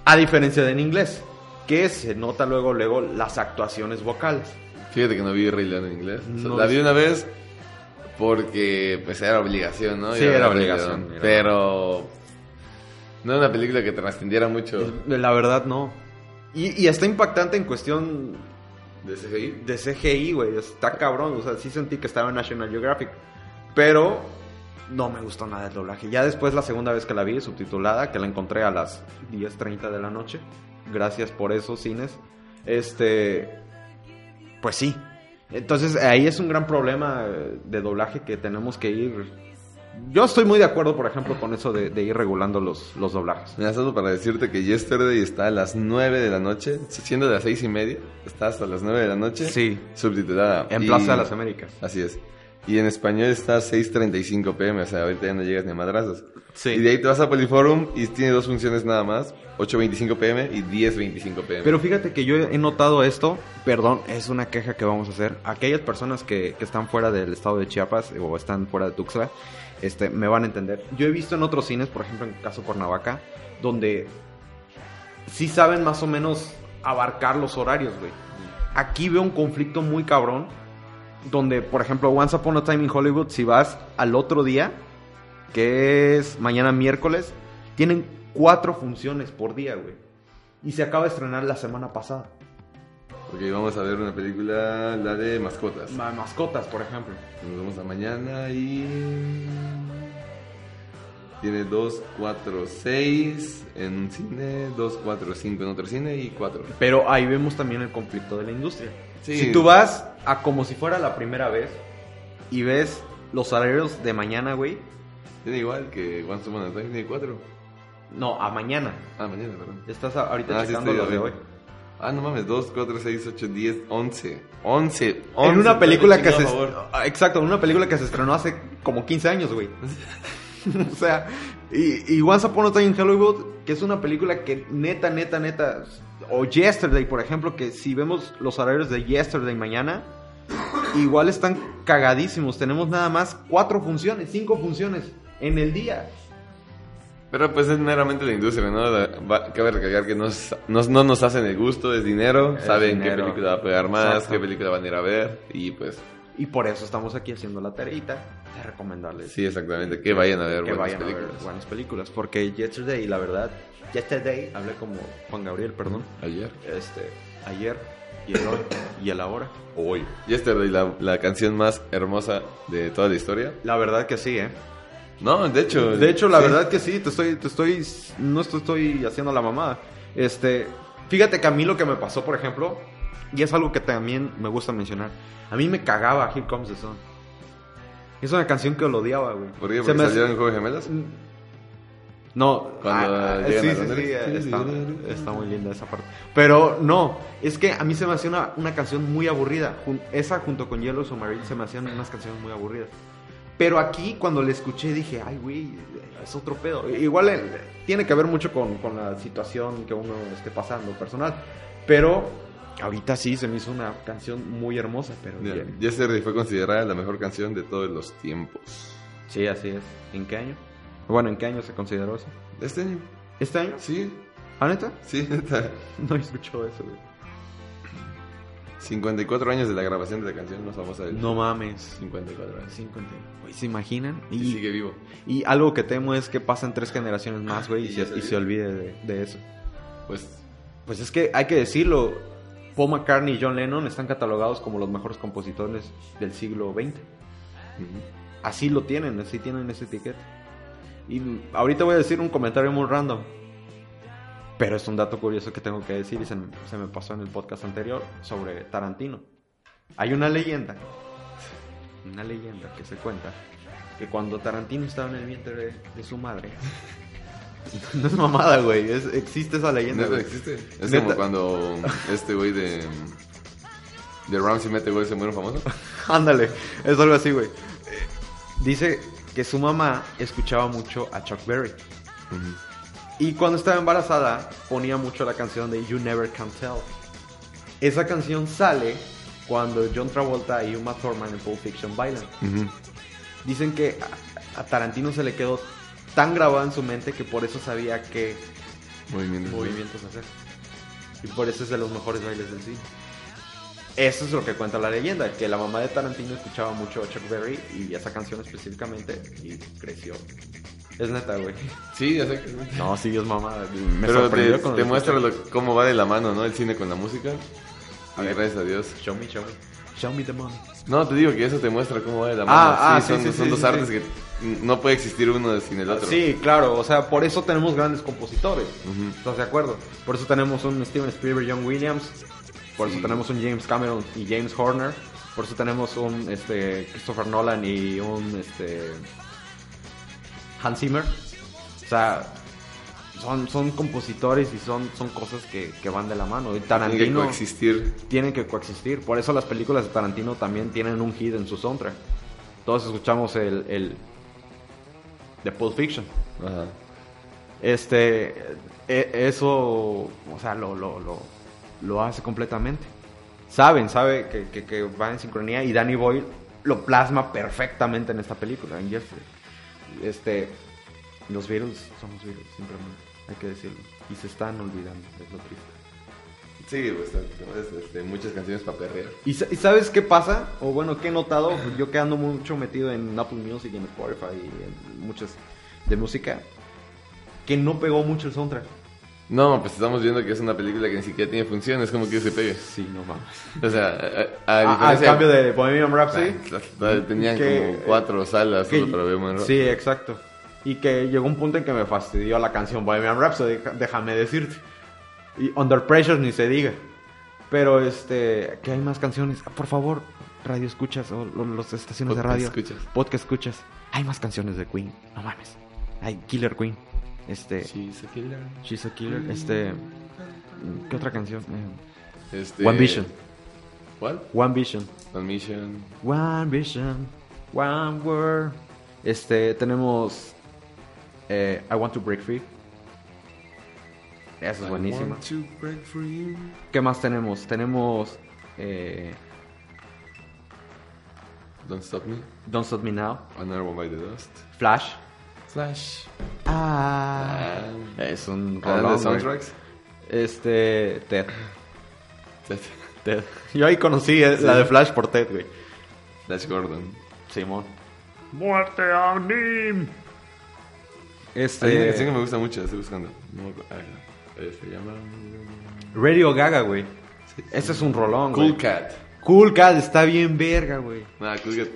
Speaker 2: A diferencia de en inglés. Que se nota luego, luego las actuaciones vocales.
Speaker 3: Fíjate que no vi Rey León en inglés. O sea,
Speaker 2: No
Speaker 3: la vi una vez porque pues era obligación, ¿no?
Speaker 2: Sí, era obligación, era-
Speaker 3: Pero no era una película que trascendiera mucho
Speaker 2: La verdad, no. Y, y está impactante en cuestión
Speaker 3: de CGI.
Speaker 2: de CGI, güey. Está cabrón. O sea, sí sentí que estaba en National Geographic. Pero no me gustó nada el doblaje. Ya después, la segunda vez que la vi, subtitulada, que la encontré a las 10.30 de la noche. Gracias por esos cines. Este. Pues sí. Entonces, ahí es un gran problema eh, de doblaje que tenemos que ir. Yo estoy muy de acuerdo, por ejemplo, con eso de, de ir regulando los, los doblajes.
Speaker 3: Mira, solo para decirte que Yesterday está a las 9 de la noche, siendo de las 6 y media, está hasta las 9 de la noche.
Speaker 2: Sí.
Speaker 3: Subtitulada.
Speaker 2: En
Speaker 3: Y-
Speaker 2: Plaza de las Américas.
Speaker 3: Así es. Y en español está a 6.35 pm, o sea, ahorita ya no llegas ni a madrazos.
Speaker 2: Sí.
Speaker 3: Y de ahí te vas a Poliforum y tiene dos funciones nada más, 8.25 pm y 10.25 pm.
Speaker 2: Pero fíjate que yo he notado esto, perdón, es una queja que vamos a hacer. Aquellas personas que, que están fuera del estado de Chiapas o están fuera de Tuxtla, este, me van a entender. Yo he visto en otros cines, por ejemplo en el caso Cuernavaca, donde sí saben más o menos abarcar los horarios, güey. Aquí veo un conflicto muy cabrón, donde, por ejemplo, Once Upon a Time in Hollywood, si vas al otro día, que es mañana miércoles, tienen cuatro funciones por día, güey. Y se acaba de estrenar la semana pasada.
Speaker 3: Ok, vamos a ver una película, la de mascotas.
Speaker 2: Ma- mascotas, por ejemplo.
Speaker 3: Nos vemos a mañana y... Tiene 2, 4, 6 en un cine, 2, 4, 5 en otro cine y 4.
Speaker 2: Pero ahí vemos también el conflicto de la industria.
Speaker 3: Sí.
Speaker 2: Si tú vas a como si fuera la primera vez y ves los salarios de mañana, güey.
Speaker 3: Tiene igual que Once Upon a Time, tiene 4.
Speaker 2: No, a mañana.
Speaker 3: Ah, mañana, perdón.
Speaker 2: Estás ahorita
Speaker 3: Ah,
Speaker 2: checando los de hoy.
Speaker 3: Ah, no mames, 2, 4, 6, 8, 10, 11. 11.
Speaker 2: En una película que se... Ah, Exacto, en una película que se estrenó hace como 15 años, güey. *laughs* *laughs* o sea, y, y Once Upon a Time in Hollywood, que es una película que neta, neta, neta... O Yesterday, por ejemplo, que si vemos los horarios de Yesterday mañana, igual están cagadísimos. Tenemos nada más cuatro funciones, cinco funciones en el día.
Speaker 3: Pero pues es meramente la industria, ¿no? Va- cabe recalcar que nos, nos- no nos hacen el gusto, es dinero,
Speaker 2: Es
Speaker 3: saben
Speaker 2: dinero.
Speaker 3: qué película va a pegar más,
Speaker 2: Exacto.
Speaker 3: qué película van a ir a ver y pues
Speaker 2: Y por eso estamos aquí haciendo la tareita de recomendarles
Speaker 3: sí, exactamente, que vayan a ver
Speaker 2: que
Speaker 3: buenas
Speaker 2: vayan
Speaker 3: películas.
Speaker 2: a ver buenas películas. Porque Yesterday, la verdad, Yesterday, hablé como Juan Gabriel, perdón.
Speaker 3: Ayer.
Speaker 2: Este, ayer y el hoy y el ahora.
Speaker 3: Hoy. Yesterday, la, la canción más hermosa de toda la historia.
Speaker 2: La verdad que sí, ¿eh?
Speaker 3: No, de hecho.
Speaker 2: De hecho, la
Speaker 3: sí.
Speaker 2: verdad que sí, te estoy, te estoy, no estoy, estoy haciendo la mamada. Este, fíjate que a mí lo que me pasó, por ejemplo, y es algo que también me gusta mencionar, a mí me cagaba Here Comes the Sun. Es una canción que lo odiaba, güey.
Speaker 3: ¿Por qué?
Speaker 2: Se
Speaker 3: ¿Porque
Speaker 2: me-
Speaker 3: salieron en Juego de Gemelas?
Speaker 2: No,
Speaker 3: Cuando
Speaker 2: ah, sí, sí, sí,
Speaker 3: Sí,
Speaker 2: está, está muy linda esa parte. Pero no, es que a mí se me hacía una, una canción muy aburrida. Jun- esa junto con Yellow Submarine se me hacían unas canciones muy aburridas. Pero aquí cuando la escuché dije, ay, güey, es otro pedo. Igual eh, tiene que ver mucho con, con la situación que uno esté pasando personal. Pero ahorita sí se me hizo una canción muy hermosa. Pero
Speaker 3: Ya,
Speaker 2: bien.
Speaker 3: Yesterday fue considerada la mejor canción de todos los tiempos.
Speaker 2: Sí, así es. ¿En qué año? Bueno, ¿en qué año se consideró eso?
Speaker 3: ¿Este año?
Speaker 2: ¿Este año?
Speaker 3: Sí,
Speaker 2: ¿Ah, neta?
Speaker 3: sí, neta. *laughs*
Speaker 2: No escuchó eso, güey.
Speaker 3: 54 años de la grabación de la canción más famosa del
Speaker 2: No mames.
Speaker 3: 54 años.
Speaker 2: 50. Güey, ¿se imaginan?
Speaker 3: Y
Speaker 2: Y,
Speaker 3: sigue vivo.
Speaker 2: y algo que temo es que pasen tres generaciones más, güey, y,
Speaker 3: Y
Speaker 2: se, olvide de, de eso.
Speaker 3: Pues
Speaker 2: Pues es que hay que decirlo. Paul McCartney y John Lennon están catalogados como los mejores compositores del siglo XX. Así lo tienen, así tienen esa etiqueta. Y ahorita voy a decir un comentario muy random. Pero es un dato curioso que tengo que decir y se, me- se me pasó en el podcast anterior sobre Tarantino. Hay una leyenda, una leyenda que se cuenta, que cuando Tarantino estaba en el vientre de, de su madre... *laughs* No es mamada, güey, es- existe esa leyenda.
Speaker 3: ¿Neta
Speaker 2: güey.
Speaker 3: existe? Es
Speaker 2: Neta.
Speaker 3: como cuando este güey de... De Ramsey mete güey se muere un famoso. *laughs*
Speaker 2: Ándale, es algo así, güey. Dice que su mamá escuchaba mucho a Chuck Berry. Y cuando estaba embarazada, ponía mucho la canción de You Never Can Tell. Esa canción sale cuando John Travolta y Uma Thurman en Pulp Fiction bailan. Dicen que a, a Tarantino se le quedó tan grabado en su mente que por eso sabía qué
Speaker 3: Movimientos.
Speaker 2: movimientos hacer. Y por eso es de los mejores bailes del cine. Eso es lo que cuenta la leyenda, que la mamá de Tarantino escuchaba mucho a Chuck Berry y esa canción específicamente y creció. Es neta, güey.
Speaker 3: Sí, exactamente.
Speaker 2: No, sí, es mamá. Me
Speaker 3: Pero te,
Speaker 2: sorprendió
Speaker 3: te
Speaker 2: lo
Speaker 3: muestra lo- cómo va de la mano, ¿no? El cine con la música.
Speaker 2: A ver.
Speaker 3: gracias a Dios.
Speaker 2: Show me, show me. Show me the money.
Speaker 3: No, te digo que eso te muestra cómo va de la mano.
Speaker 2: Ah, ah, sí,
Speaker 3: son,
Speaker 2: sí,
Speaker 3: son
Speaker 2: sí,
Speaker 3: dos
Speaker 2: sí,
Speaker 3: artes
Speaker 2: sí.
Speaker 3: que no puede existir uno sin el otro.
Speaker 2: Sí, claro, o sea, por eso tenemos grandes compositores. ¿Estás de acuerdo? Por eso tenemos un Steven Spielberg, John Williams. Por eso tenemos un James Cameron y James Horner. Por eso tenemos un este, Christopher Nolan y un este, Hans Zimmer. O sea, son, son compositores y son, son cosas que, que van de la mano. Y
Speaker 3: Tiene que
Speaker 2: Tarantino
Speaker 3: coexistir.
Speaker 2: tienen que coexistir. Por eso las películas de Tarantino también tienen un hit en su soundtrack. Todos escuchamos el, el de Pulp Fiction.
Speaker 3: Ajá.
Speaker 2: Este, e- eso, o sea, lo, lo, lo, lo hace completamente. Saben, sabe que, que, que va en sincronía y Danny Boyle lo plasma perfectamente en esta película, en Jeffrey. Este, los Beatles son los Beatles, simplemente, hay que decirlo. Y se están olvidando, es lo triste.
Speaker 3: Sí, pues, es, este, muchas canciones para perrear.
Speaker 2: ¿Y, sa- y sabes qué pasa? O bueno, ¿qué he notado? Yo que ando mucho metido en Apple Music y en Spotify y en muchas de música, que no pegó mucho el soundtrack.
Speaker 3: No, pues estamos viendo que es una película que ni siquiera tiene función, es como que se pegue.
Speaker 2: Sí, no mames.
Speaker 3: O sea, a, a- a
Speaker 2: al cambio de Bohemian Rhapsody.
Speaker 3: Ah, Tenían
Speaker 2: Que-
Speaker 3: como cuatro salas
Speaker 2: que-
Speaker 3: solo para Bohemian
Speaker 2: Sí, exacto. Y que llegó un punto en que me fastidió la canción Bohemian Rhapsody, déjame decirte. Y Under Pressure ni se diga. Pero este, que hay más canciones. Ah, Por favor, radio escuchas o lo- las estaciones de radio.
Speaker 3: escuchas.
Speaker 2: Podcast escuchas. Hay más canciones de Queen, no mames. Hay Killer Queen. Este,
Speaker 3: She's a killer.
Speaker 2: She's a Killer. Este, ¿qué otra canción?
Speaker 3: Este,
Speaker 2: One Vision.
Speaker 3: ¿Cuál?
Speaker 2: One Vision.
Speaker 3: One Mission.
Speaker 2: One Vision, One Word. Este, tenemos eh, I Want to Break Free. Esa es buenísima.
Speaker 3: Free.
Speaker 2: ¿Qué más tenemos? Tenemos eh,
Speaker 3: Don't Stop Me.
Speaker 2: Don't Stop Me Now,
Speaker 3: Another One by the Dust.
Speaker 2: Flash.
Speaker 3: Flash.
Speaker 2: Ah, es un
Speaker 3: Ah, de soundtracks.
Speaker 2: Este, Ted.
Speaker 3: Ted.
Speaker 2: Ted. Yo ahí conocí eh, la de Flash por Ted, güey.
Speaker 3: Flash Gordon.
Speaker 2: Simón. Muerte a Nim.
Speaker 3: Hay una
Speaker 2: Este,
Speaker 3: canción que me gusta mucho, estoy buscando. No. Ah, eh, se llama...
Speaker 2: Radio Gaga, güey. Ese es un rolón, güey.
Speaker 3: Cool Cat.
Speaker 2: Cool Cat está bien verga, güey.
Speaker 3: Nah, Cool Cat.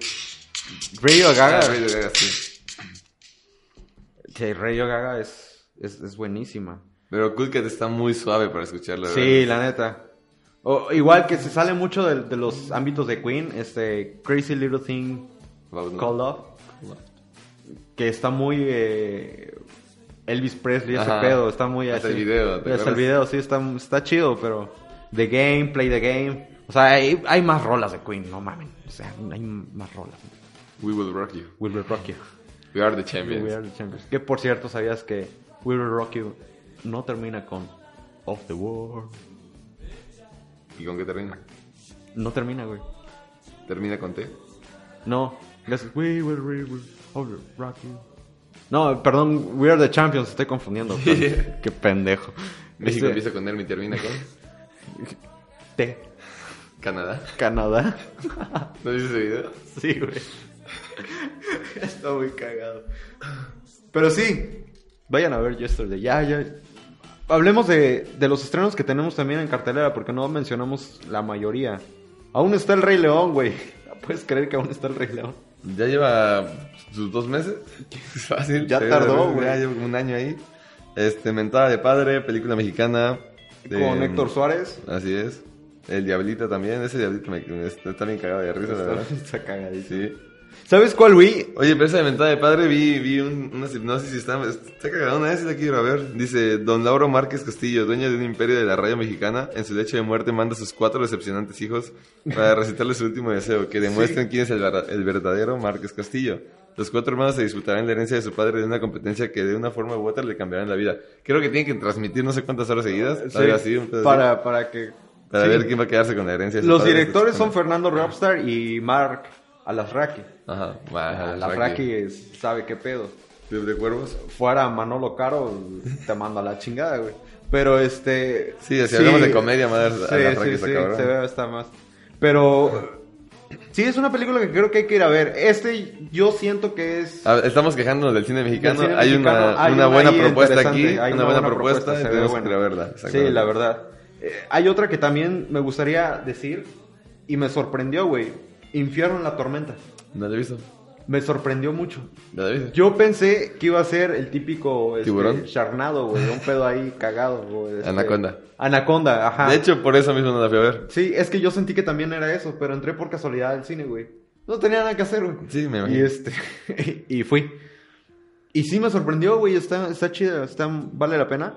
Speaker 2: Radio Gaga.
Speaker 3: Ah, Radio Gaga, sí.
Speaker 2: Que Radio Gaga es, es, es buenísima.
Speaker 3: Pero Cool Cat está muy suave para escucharla.
Speaker 2: Sí,
Speaker 3: ¿verdad?
Speaker 2: la neta. O, igual que se sale mucho de, de los ámbitos de Queen, este Crazy Little Thing Called Love, que está muy eh, Elvis Presley ese
Speaker 3: Ajá.
Speaker 2: pedo, está muy
Speaker 3: Hasta
Speaker 2: así.
Speaker 3: el video, ¿te
Speaker 2: Hasta el video, sí, está, está chido, pero The Game, Play the Game, o sea, hay, hay más rolas de Queen, no mames, o sea, hay más rolas.
Speaker 3: We Will Rock You.
Speaker 2: We Will Rock You.
Speaker 3: We Are the Champions.
Speaker 2: We Are the Champions. Que por cierto, ¿sabías que We Will Rock You no termina con Of the World?
Speaker 3: ¿Y con qué termina?
Speaker 2: No termina, güey.
Speaker 3: ¿Termina con T?
Speaker 2: No. Es We Will, we will Rock You. No, perdón, We Are the Champions, estoy confundiendo. Qué pendejo.
Speaker 3: México
Speaker 2: Este,
Speaker 3: empieza con él y termina con *laughs*
Speaker 2: T.
Speaker 3: Canadá.
Speaker 2: Canadá. *laughs*
Speaker 3: ¿No viste ese video?
Speaker 2: Sí, güey. *laughs* Está muy cagado. Pero sí, vayan a ver Yesterday. Ya, ya. Hablemos de, de los estrenos que tenemos también en cartelera, porque no mencionamos la mayoría. Aún está el Rey León, güey. ¿Puedes creer que aún está el Rey León?
Speaker 3: Ya lleva sus dos meses. *laughs* Fácil.
Speaker 2: Ya tardó, güey.
Speaker 3: Ya lleva un año ahí. Este, Mentada de Padre, película mexicana. de-
Speaker 2: Con Héctor Suárez.
Speaker 3: Así es. El Diablito también. Ese Diablito me, me está, está bien cagado de risa, la verdad. *laughs*
Speaker 2: Está cagadísimo.
Speaker 3: Sí.
Speaker 2: ¿Sabes cuál, güey?
Speaker 3: Oye, pero esa de mentada de padre vi, vi un, una hipnosis y está, está cagada una vez y la quiero ver. Dice, Don Lauro Márquez Castillo, dueño de un imperio de la radio mexicana, en su lecho de muerte manda a sus cuatro decepcionantes hijos para recitarles su último deseo, que demuestren quién es el, ver- el verdadero Márquez Castillo. Los cuatro hermanos se disputarán la herencia de su padre de una competencia que de una forma u otra le cambiarán la vida. Creo que tienen que transmitir no sé cuántas horas seguidas, así, así,
Speaker 2: para, para que...
Speaker 3: para
Speaker 2: sí.
Speaker 3: ver quién va a quedarse con la herencia de su
Speaker 2: Los
Speaker 3: padre.
Speaker 2: directores son Fernando Robstar y Mark Alasraki.
Speaker 3: Ajá,
Speaker 2: es- sabe qué pedo.
Speaker 3: Club de Cuervos.
Speaker 2: Fuera Manolo Caro, te mando a la chingada, güey. Pero este...
Speaker 3: Sí, si hablamos de comedia, más
Speaker 2: Sí, sí,
Speaker 3: está
Speaker 2: sí,
Speaker 3: cabrón.
Speaker 2: se ve hasta más. Pero... Sí, es una película que creo que hay que ir a ver. Este yo siento que es...
Speaker 3: A ver, Estamos quejándonos del cine mexicano.
Speaker 2: Del cine
Speaker 3: hay
Speaker 2: mexicano,
Speaker 3: una,
Speaker 2: hay
Speaker 3: una buena propuesta aquí. Una, buena, propuesta.
Speaker 2: ve
Speaker 3: tenemos
Speaker 2: buena.
Speaker 3: que ir a verla.
Speaker 2: Sí, la verdad. Eh, hay otra que también me gustaría decir y me sorprendió, güey. Infierno en la tormenta.
Speaker 3: No la he visto.
Speaker 2: Me sorprendió mucho.
Speaker 3: No la he visto.
Speaker 2: Yo pensé que iba a ser el típico este,
Speaker 3: ¿Tiburón?
Speaker 2: charnado, güey, un pedo ahí *laughs* cagado, güey. este-
Speaker 3: Anaconda.
Speaker 2: Anaconda, ajá.
Speaker 3: De hecho, por eso mismo no la fui a ver.
Speaker 2: Sí, es que yo sentí que también era eso, pero entré por casualidad al cine, güey. No tenía nada que hacer, güey.
Speaker 3: Sí, me
Speaker 2: Y
Speaker 3: imagino.
Speaker 2: este *laughs* y fui. Y sí me sorprendió, güey, está está chida, está vale la pena.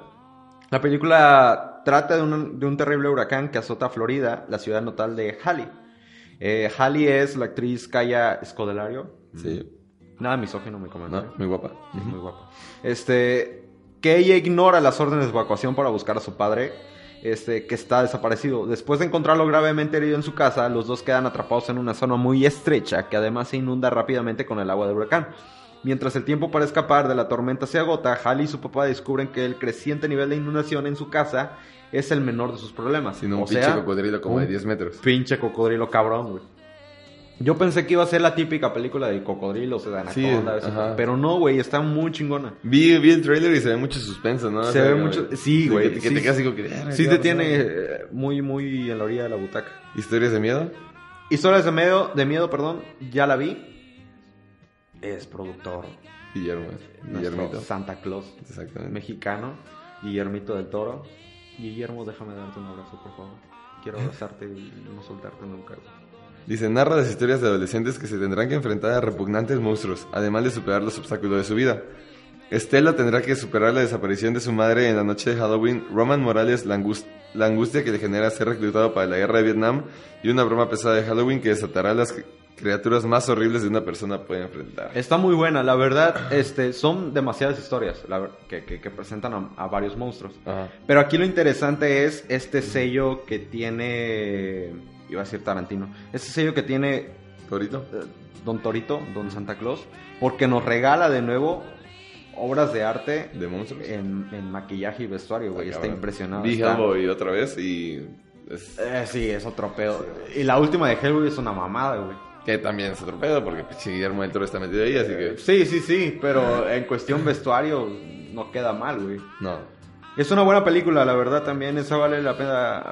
Speaker 2: La película trata de un, de un terrible huracán que azota a Florida, la ciudad natal de Halley. Eh, es la actriz Kaya Scodelario.
Speaker 3: Sí.
Speaker 2: Nada misógino me comentó.
Speaker 3: ¿No? Muy guapa.
Speaker 2: Muy guapa. Este, que ella ignora las órdenes de evacuación para buscar a su padre, este, que está desaparecido. Después de encontrarlo gravemente herido en su casa, los dos quedan atrapados en una zona muy estrecha que además se inunda rápidamente con el agua del huracán. Mientras el tiempo para escapar de la tormenta se agota, Halley y su papá descubren que el creciente nivel de inundación en su casa es el menor de sus problemas.
Speaker 3: Sino un
Speaker 2: O
Speaker 3: pinche
Speaker 2: sea,
Speaker 3: cocodrilo como de
Speaker 2: un
Speaker 3: 10 metros.
Speaker 2: Pinche cocodrilo cabrón, güey. Yo pensé que iba a ser la típica película de cocodrilos, de
Speaker 3: Sí,
Speaker 2: anaconda, eso,
Speaker 3: ajá.
Speaker 2: pero no, güey, está muy chingona.
Speaker 3: Vi, vi el trailer y se ve mucho suspenso, ¿no? O
Speaker 2: Se
Speaker 3: sea,
Speaker 2: ve mucho- sí, güey,
Speaker 3: Que, que
Speaker 2: sí.
Speaker 3: te como que... "Ah,
Speaker 2: Sí
Speaker 3: ¿qué
Speaker 2: te tiene
Speaker 3: pasar?".
Speaker 2: eh, muy, muy en la orilla de la butaca.
Speaker 3: ¿Historias de miedo?
Speaker 2: Historias de miedo, de miedo, perdón, ya la vi. Es productor.
Speaker 3: Guillermo.
Speaker 2: nuestro
Speaker 3: Guillermito.
Speaker 2: Santa Claus
Speaker 3: Exactamente.
Speaker 2: mexicano, Guillermito del Toro. Guillermo, déjame darte un abrazo, por favor. Quiero *laughs* abrazarte y no soltarte nunca.
Speaker 3: Dice, narra las historias de adolescentes que se tendrán que enfrentar a repugnantes monstruos, además de superar los obstáculos de su vida. Estela tendrá que superar la desaparición de su madre en la noche de Halloween, Roman Morales la, la angustia que le genera ser reclutado para la guerra de Vietnam y una broma pesada de Halloween que desatará las criaturas más horribles de una persona puede enfrentar.
Speaker 2: Está muy buena, la verdad, *clears throat* este, son demasiadas historias la que, que- que presentan a, a varios monstruos.
Speaker 3: Ajá.
Speaker 2: Pero aquí lo interesante es este sello que tiene, iba a decir Tarantino, este sello que tiene
Speaker 3: ¿Torito?
Speaker 2: eh, Don Torito, Don Santa Claus, porque nos regala de nuevo obras de arte
Speaker 3: ¿De monstruos?
Speaker 2: en, en maquillaje y vestuario, güey.
Speaker 3: Ah,
Speaker 2: Está impresionado.
Speaker 3: Vi Hellboy otra vez y... es-
Speaker 2: Eh, sí, es otro pedo. Y la última de Hellboy es una mamada, güey.
Speaker 3: Que también es otro pedo porque Guillermo del Toro está metido ahí, así que...
Speaker 2: Sí, sí, sí, pero en cuestión vestuario no queda mal, güey.
Speaker 3: No.
Speaker 2: Es una buena película, la verdad también, esa vale la pena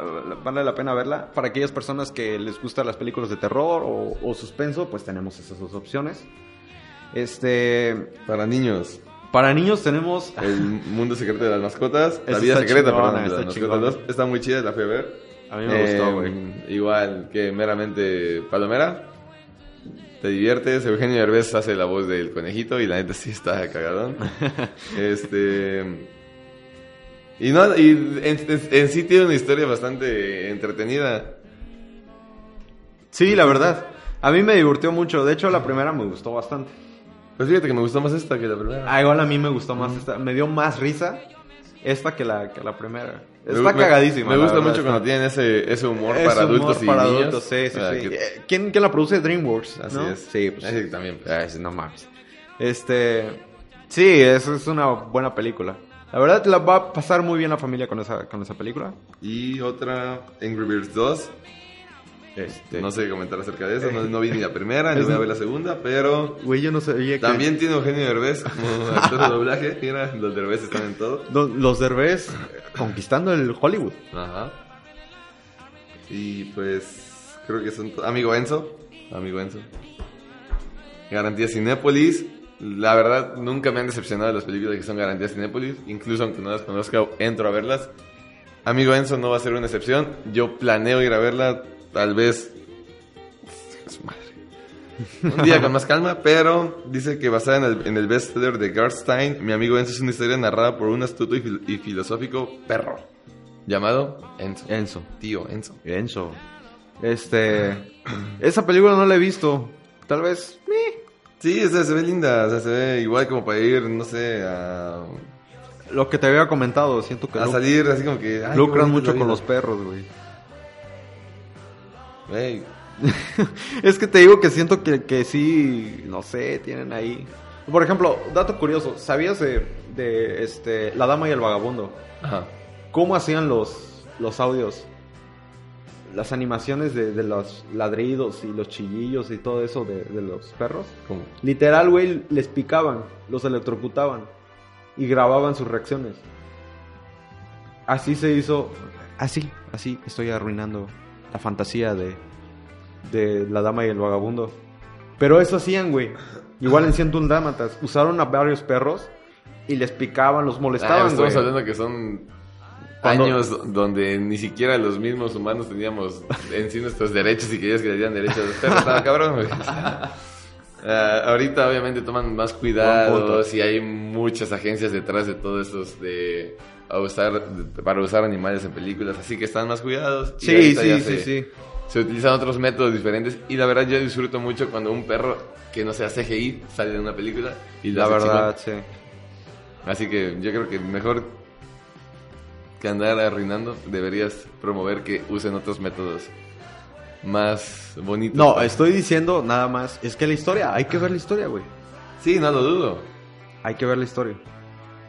Speaker 2: vale la pena verla. Para aquellas personas que les gustan las películas de terror o, o suspenso, pues tenemos esas dos opciones. Este,
Speaker 3: Para niños,
Speaker 2: para niños tenemos
Speaker 3: El mundo secreto de las mascotas. la vida secreta,
Speaker 2: chingona,
Speaker 3: perdón, de
Speaker 2: está
Speaker 3: las mascotas
Speaker 2: chingona.
Speaker 3: 2. Está muy chida, la fui a ver.
Speaker 2: A mí me gustó, güey.
Speaker 3: Igual que meramente palomera. Te diviertes. Eugenio Derbez hace la voz del conejito y la neta sí está cagadón. *laughs* este. Y no, y en, en- en sí tiene una historia bastante entretenida.
Speaker 2: Sí, la verdad. A mí me divirtió mucho. De hecho, la primera me gustó bastante.
Speaker 3: Pues fíjate que me gustó más esta que la primera.
Speaker 2: Ah, igual a mí me gustó más esta. Me dio más risa esta que la, que la primera. Está
Speaker 3: me-
Speaker 2: cagadísima.
Speaker 3: Me gusta mucho cuando tienen ese, ese humor
Speaker 2: Es
Speaker 3: para
Speaker 2: humor
Speaker 3: adultos y
Speaker 2: para
Speaker 3: niños.
Speaker 2: adultos, sí, sí,
Speaker 3: Ah,
Speaker 2: sí.
Speaker 3: que-
Speaker 2: Eh, ¿Quién, quién la produce? DreamWorks.
Speaker 3: Así
Speaker 2: ¿no?
Speaker 3: es.
Speaker 2: Sí, pues.
Speaker 3: Ese también.
Speaker 2: Sí, no mames. Este. Sí, es, es una buena película. La verdad, la va a pasar muy bien la familia con esa, con esa película.
Speaker 3: Y otra, Angry Birds 2.
Speaker 2: Este.
Speaker 3: No sé qué comentar acerca de eso. No, no vi ni la primera, *laughs* ni voy a ver la segunda, pero
Speaker 2: Güey, yo no sabía que.
Speaker 3: también tiene Eugenio Derbez como actor de doblaje. Mira, los Derbez están en todo.
Speaker 2: Lo- Los Derbez conquistando el Hollywood.
Speaker 3: Ajá. Y pues creo que son amigo Enzo, amigo Enzo. Garantía Cinépolis. La verdad, nunca me han decepcionado las películas que son Garantía Cinépolis. Incluso aunque no las conozca, entro a verlas. Amigo Enzo no va a ser una excepción. Yo planeo ir a verla, tal vez. Su madre. Un día con más calma, pero dice que basada en el, en el bestseller de Garstein, mi amigo Enzo es una historia narrada por un astuto y, fil- y filosófico perro llamado Enzo.
Speaker 2: Enzo.
Speaker 3: Tío Enzo.
Speaker 2: Enzo. Este. Esa película no la he visto. Tal vez. eh,
Speaker 3: Sí, o sea, se ve linda, o sea, se ve igual como para ir, no sé, a,
Speaker 2: Lo que te había comentado, siento que
Speaker 3: a salir así como que... ay,
Speaker 2: lucran mucho con los perros, güey. *laughs* Es que te digo que siento que, que sí, no sé, tienen ahí. Por ejemplo, dato curioso, ¿sabías de, de este La Dama y el Vagabundo?
Speaker 3: Ajá.
Speaker 2: ¿Cómo hacían los, los audios? Las animaciones de, de los ladridos y los chillillos y todo eso de, de los perros.
Speaker 3: ¿Cómo?
Speaker 2: Literal, güey, les picaban, los electrocutaban y grababan sus reacciones. Así se hizo. Así, así estoy arruinando la fantasía de, de la dama y el vagabundo. Pero eso hacían, güey. Igual en 101 Dámatas. Usaron a varios perros y les picaban, los
Speaker 3: Ah,
Speaker 2: molestaban,
Speaker 3: estamos
Speaker 2: güey.
Speaker 3: hablando que son
Speaker 2: Cuando-
Speaker 3: años donde ni siquiera los mismos humanos teníamos en sí nuestros derechos y querías que le dieran derechos a los perros. Estaba cabrón, güey. *laughs* Ah, ahorita obviamente toman más cuidados y hay muchas agencias detrás de todo esto de a usar para usar animales en películas, así que están más cuidados.
Speaker 2: Sí, sí, sí,
Speaker 3: se-
Speaker 2: sí.
Speaker 3: Se utilizan otros métodos diferentes y la verdad yo disfruto mucho cuando un perro que no sea CGI sale de una película y lo
Speaker 2: La verdad,
Speaker 3: chingón.
Speaker 2: sí.
Speaker 3: Así que yo creo que mejor que andar arruinando deberías promover que usen otros métodos más bonitos.
Speaker 2: No, estoy diciendo nada más. Es que la historia, hay que ver la historia, güey.
Speaker 3: Sí, no lo dudo.
Speaker 2: Hay que ver la historia.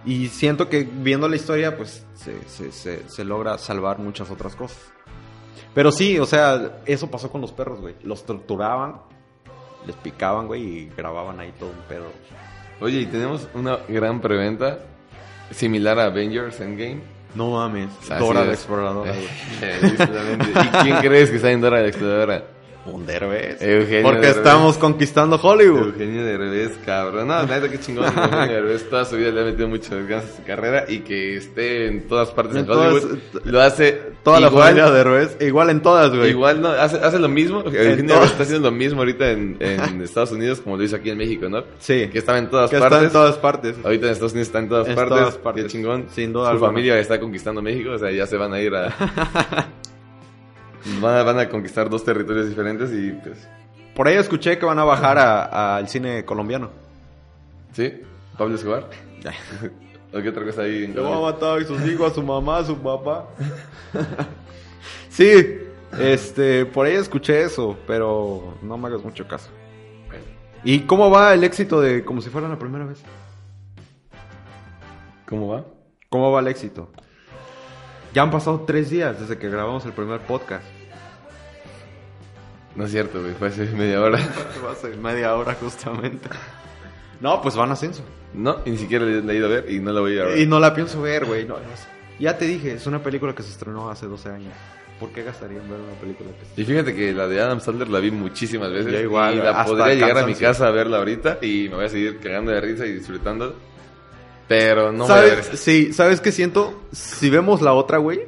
Speaker 2: Y siento que viendo la historia, pues se, se- se- se logra salvar muchas otras cosas. Pero sí, o sea, eso pasó con los perros, güey. Los torturaban, les picaban, güey, y grababan ahí todo un pedo.
Speaker 3: Oye, y tenemos una gran preventa similar a Avengers Endgame.
Speaker 2: No mames.
Speaker 3: Así
Speaker 2: Dora
Speaker 3: es.
Speaker 2: la exploradora. *laughs*
Speaker 3: ¿Y quién crees que está en Dora la Exploradora?
Speaker 2: Un derbez.
Speaker 3: Eugenio
Speaker 2: Porque
Speaker 3: Derbez.
Speaker 2: estamos conquistando Hollywood.
Speaker 3: Eugenio Derbez, cabrón. No, neta, qué chingón. *laughs* Eugenio Derbez toda su vida le ha metido muchas ganas a su carrera y que esté en todas partes
Speaker 2: En
Speaker 3: Hollywood.
Speaker 2: todas-
Speaker 3: lo hace
Speaker 2: Toda la
Speaker 3: igual,
Speaker 2: familia de Derbez. Igual en todas, güey.
Speaker 3: Igual, no, hace, hace lo mismo. Eugenio
Speaker 2: todas.
Speaker 3: Derbez está haciendo lo mismo ahorita en, en *laughs* Estados Unidos como lo hizo aquí en México, ¿no?
Speaker 2: Sí.
Speaker 3: Que estaba en todas
Speaker 2: Que
Speaker 3: partes.
Speaker 2: está en todas partes.
Speaker 3: Ahorita en Estados Unidos está en todas
Speaker 2: En
Speaker 3: partes.
Speaker 2: todas partes.
Speaker 3: Qué chingón.
Speaker 2: Sin duda
Speaker 3: Su
Speaker 2: alguna.
Speaker 3: familia está conquistando México, o sea, ya se van a ir a... *laughs* van, a van a conquistar dos territorios diferentes y pues...
Speaker 2: Por ahí escuché que van a bajar a- al cine colombiano.
Speaker 3: ¿Sí? ¿Pablo Escobar? *laughs* ¿O qué otra cosa ahí? en
Speaker 2: Le va a matar a sus hijos, a su mamá, a su papá. *laughs* sí, este, por ahí escuché eso, pero no me hagas mucho caso. ¿Y cómo va el éxito de como si fuera la primera vez?
Speaker 3: ¿Cómo va?
Speaker 2: ¿Cómo va el éxito? Ya han pasado tres días desde que grabamos el primer podcast.
Speaker 3: No es cierto, güey. Fue hace media hora. *laughs*
Speaker 2: Hace media hora justamente. No, pues van ascenso.
Speaker 3: No, y ni siquiera le he ido a ver y no la voy a a ver.
Speaker 2: Y no la pienso ver, güey. no, ya te dije, es una película que se estrenó hace 12 años. ¿Por qué gastaría en ver una película que se
Speaker 3: Y fíjate que la de Adam Sandler la vi muchísimas veces.
Speaker 2: Yo igual,
Speaker 3: y la podría llegar a mi casa a verla ahorita y me voy a seguir cagando de risa y disfrutando. Pero no
Speaker 2: ¿Sabes?
Speaker 3: esa.
Speaker 2: Sí, ¿sabes qué siento? Si vemos la otra, güey,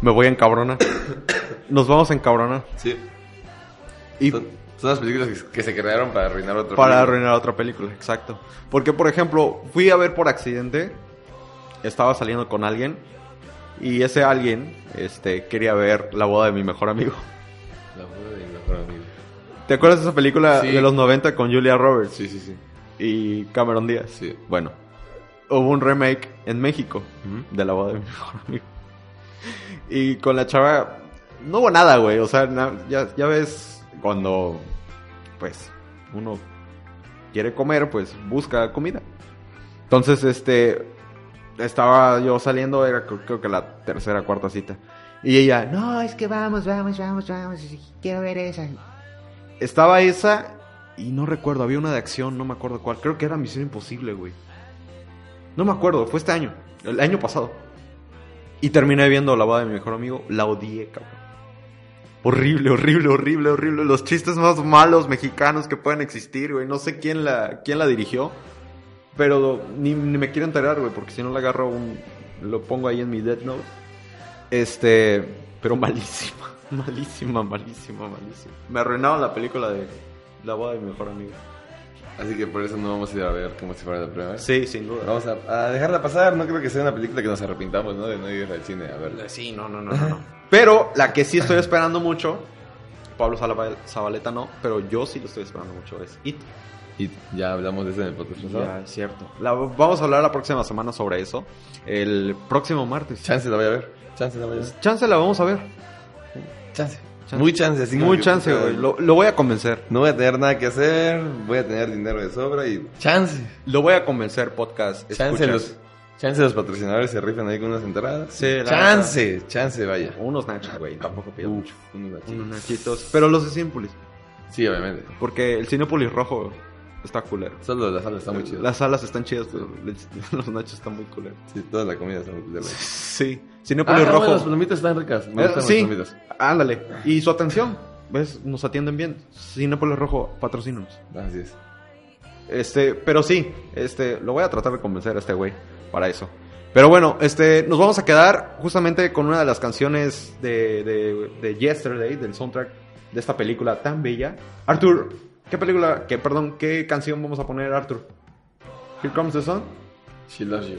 Speaker 2: me voy a encabronar. *coughs* Nos vamos a encabronar.
Speaker 3: Sí.
Speaker 2: Y
Speaker 3: Son, son las películas que, que se crearon para arruinar otra
Speaker 2: para
Speaker 3: película.
Speaker 2: arruinar otra película, exacto. Porque, por ejemplo, fui a ver por accidente, estaba saliendo con alguien, y ese alguien este, quería ver la boda de mi mejor amigo.
Speaker 3: La boda de mi mejor amigo.
Speaker 2: ¿Te acuerdas de esa película
Speaker 3: Sí.
Speaker 2: de los 90 con Julia Roberts
Speaker 3: Sí, sí, sí.
Speaker 2: y Cameron Díaz?
Speaker 3: Sí.
Speaker 2: Bueno, hubo un remake en México de la boda de mi mejor amigo. Y con la chava, no hubo nada, güey. O sea, na- ya, ya ves cuando, pues, uno quiere comer, pues busca comida. Entonces, este, estaba yo saliendo, era cr- creo que la tercera, cuarta cita. Y ella, no, es que vamos, vamos, vamos, vamos, quiero ver esa. Estaba esa y no recuerdo, había una de acción, no me acuerdo cuál. Creo que era Misión Imposible, güey. No me acuerdo, fue este año, el año pasado. Y terminé viendo la boda de mi mejor amigo, la odié, cabrón. Horrible, horrible, horrible, horrible. Los chistes más malos mexicanos que pueden existir, güey. No sé quién la, quién la dirigió. Pero ni, ni me quiero enterar, güey, porque si no le agarro un... Lo pongo ahí en mi Death Note. Este... Pero malísima, *laughs* malísima, malísima, malísima. Me arruinaron la película de la boda de mi mejor amigo.
Speaker 3: Así que por eso no vamos a ir a ver como si fuera la primera vez.
Speaker 2: Sí, sin duda.
Speaker 3: Vamos a, a dejarla pasar. No creo que sea una película que nos arrepintamos, ¿no? De no ir al cine a verla.
Speaker 2: Sí, no, no, no, no. no. *laughs* Pero la que sí estoy esperando mucho, Pablo Zabaleta no, pero yo sí lo estoy esperando mucho, es It.
Speaker 3: Y ya hablamos de eso en el podcast pasado.
Speaker 2: Ya, es cierto. La- vamos a hablar la próxima semana sobre eso. El próximo martes.
Speaker 3: Chance la voy a ver. Chance la voy a ver.
Speaker 2: Chance la vamos a ver.
Speaker 3: Chance.
Speaker 2: Chance.
Speaker 3: Muy chance, así como
Speaker 2: Muy chance, güey. Lo, lo voy a convencer.
Speaker 3: No voy a tener nada que hacer, voy a tener dinero de sobra y... Chance.
Speaker 2: Lo voy a convencer, podcast.
Speaker 3: Chance los, chance los patrocinadores se rifan ahí con unas entradas.
Speaker 2: Sí, la
Speaker 3: chance, chance, vaya.
Speaker 2: Unos nachos, güey. Tampoco pido mucho.
Speaker 3: Unos nachitos.
Speaker 2: Unos nachitos. Pero los de Cinépolis.
Speaker 3: Sí, obviamente.
Speaker 2: Porque el Cinépolis rojo está culero.
Speaker 3: Solo la sala está muy chida.
Speaker 2: Las alas están chidas, pero *laughs* los nachos están muy culeros.
Speaker 3: Sí, toda la comida está muy chida.
Speaker 2: Sí.
Speaker 3: Ah,
Speaker 2: Cinépolis
Speaker 3: bueno,
Speaker 2: rojo.
Speaker 3: las palomitas están ricas. Me
Speaker 2: Eh,
Speaker 3: gustan
Speaker 2: sí,
Speaker 3: las palomitas.
Speaker 2: ándale. Y su atención, ¿ves? Nos atienden bien. Cinépolis Rojo, patrocínanos.
Speaker 3: Así es.
Speaker 2: Este, pero sí, este, lo voy a tratar de convencer a este güey para eso. Pero bueno, este, nos vamos a quedar justamente con una de las canciones de, de, de Yesterday, del soundtrack de esta película tan bella. Arthur, ¿qué película, qué, perdón, qué canción vamos a poner, Arthur? Here Comes the Sun.
Speaker 3: She loves you.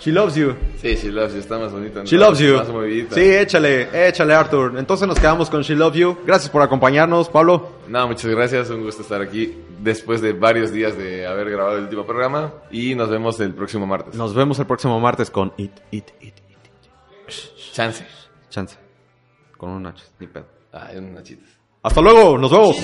Speaker 2: She loves you.
Speaker 3: Sí, she loves you. Está más bonita. ¿no?
Speaker 2: She loves you.
Speaker 3: Más movidita.
Speaker 2: Sí, échale, échale, Arthur. Entonces nos quedamos con She Loves You. Gracias por acompañarnos, Pablo.
Speaker 3: No, muchas gracias. Un gusto estar aquí después de varios días de haber grabado el último programa. Y nos vemos el próximo martes.
Speaker 2: Nos vemos el próximo martes con It, It, It, It.
Speaker 3: Chance.
Speaker 2: Chance. Con unos nachos, ni pedo.
Speaker 3: Ay, unos nachitos.
Speaker 2: Hasta luego, nos vemos.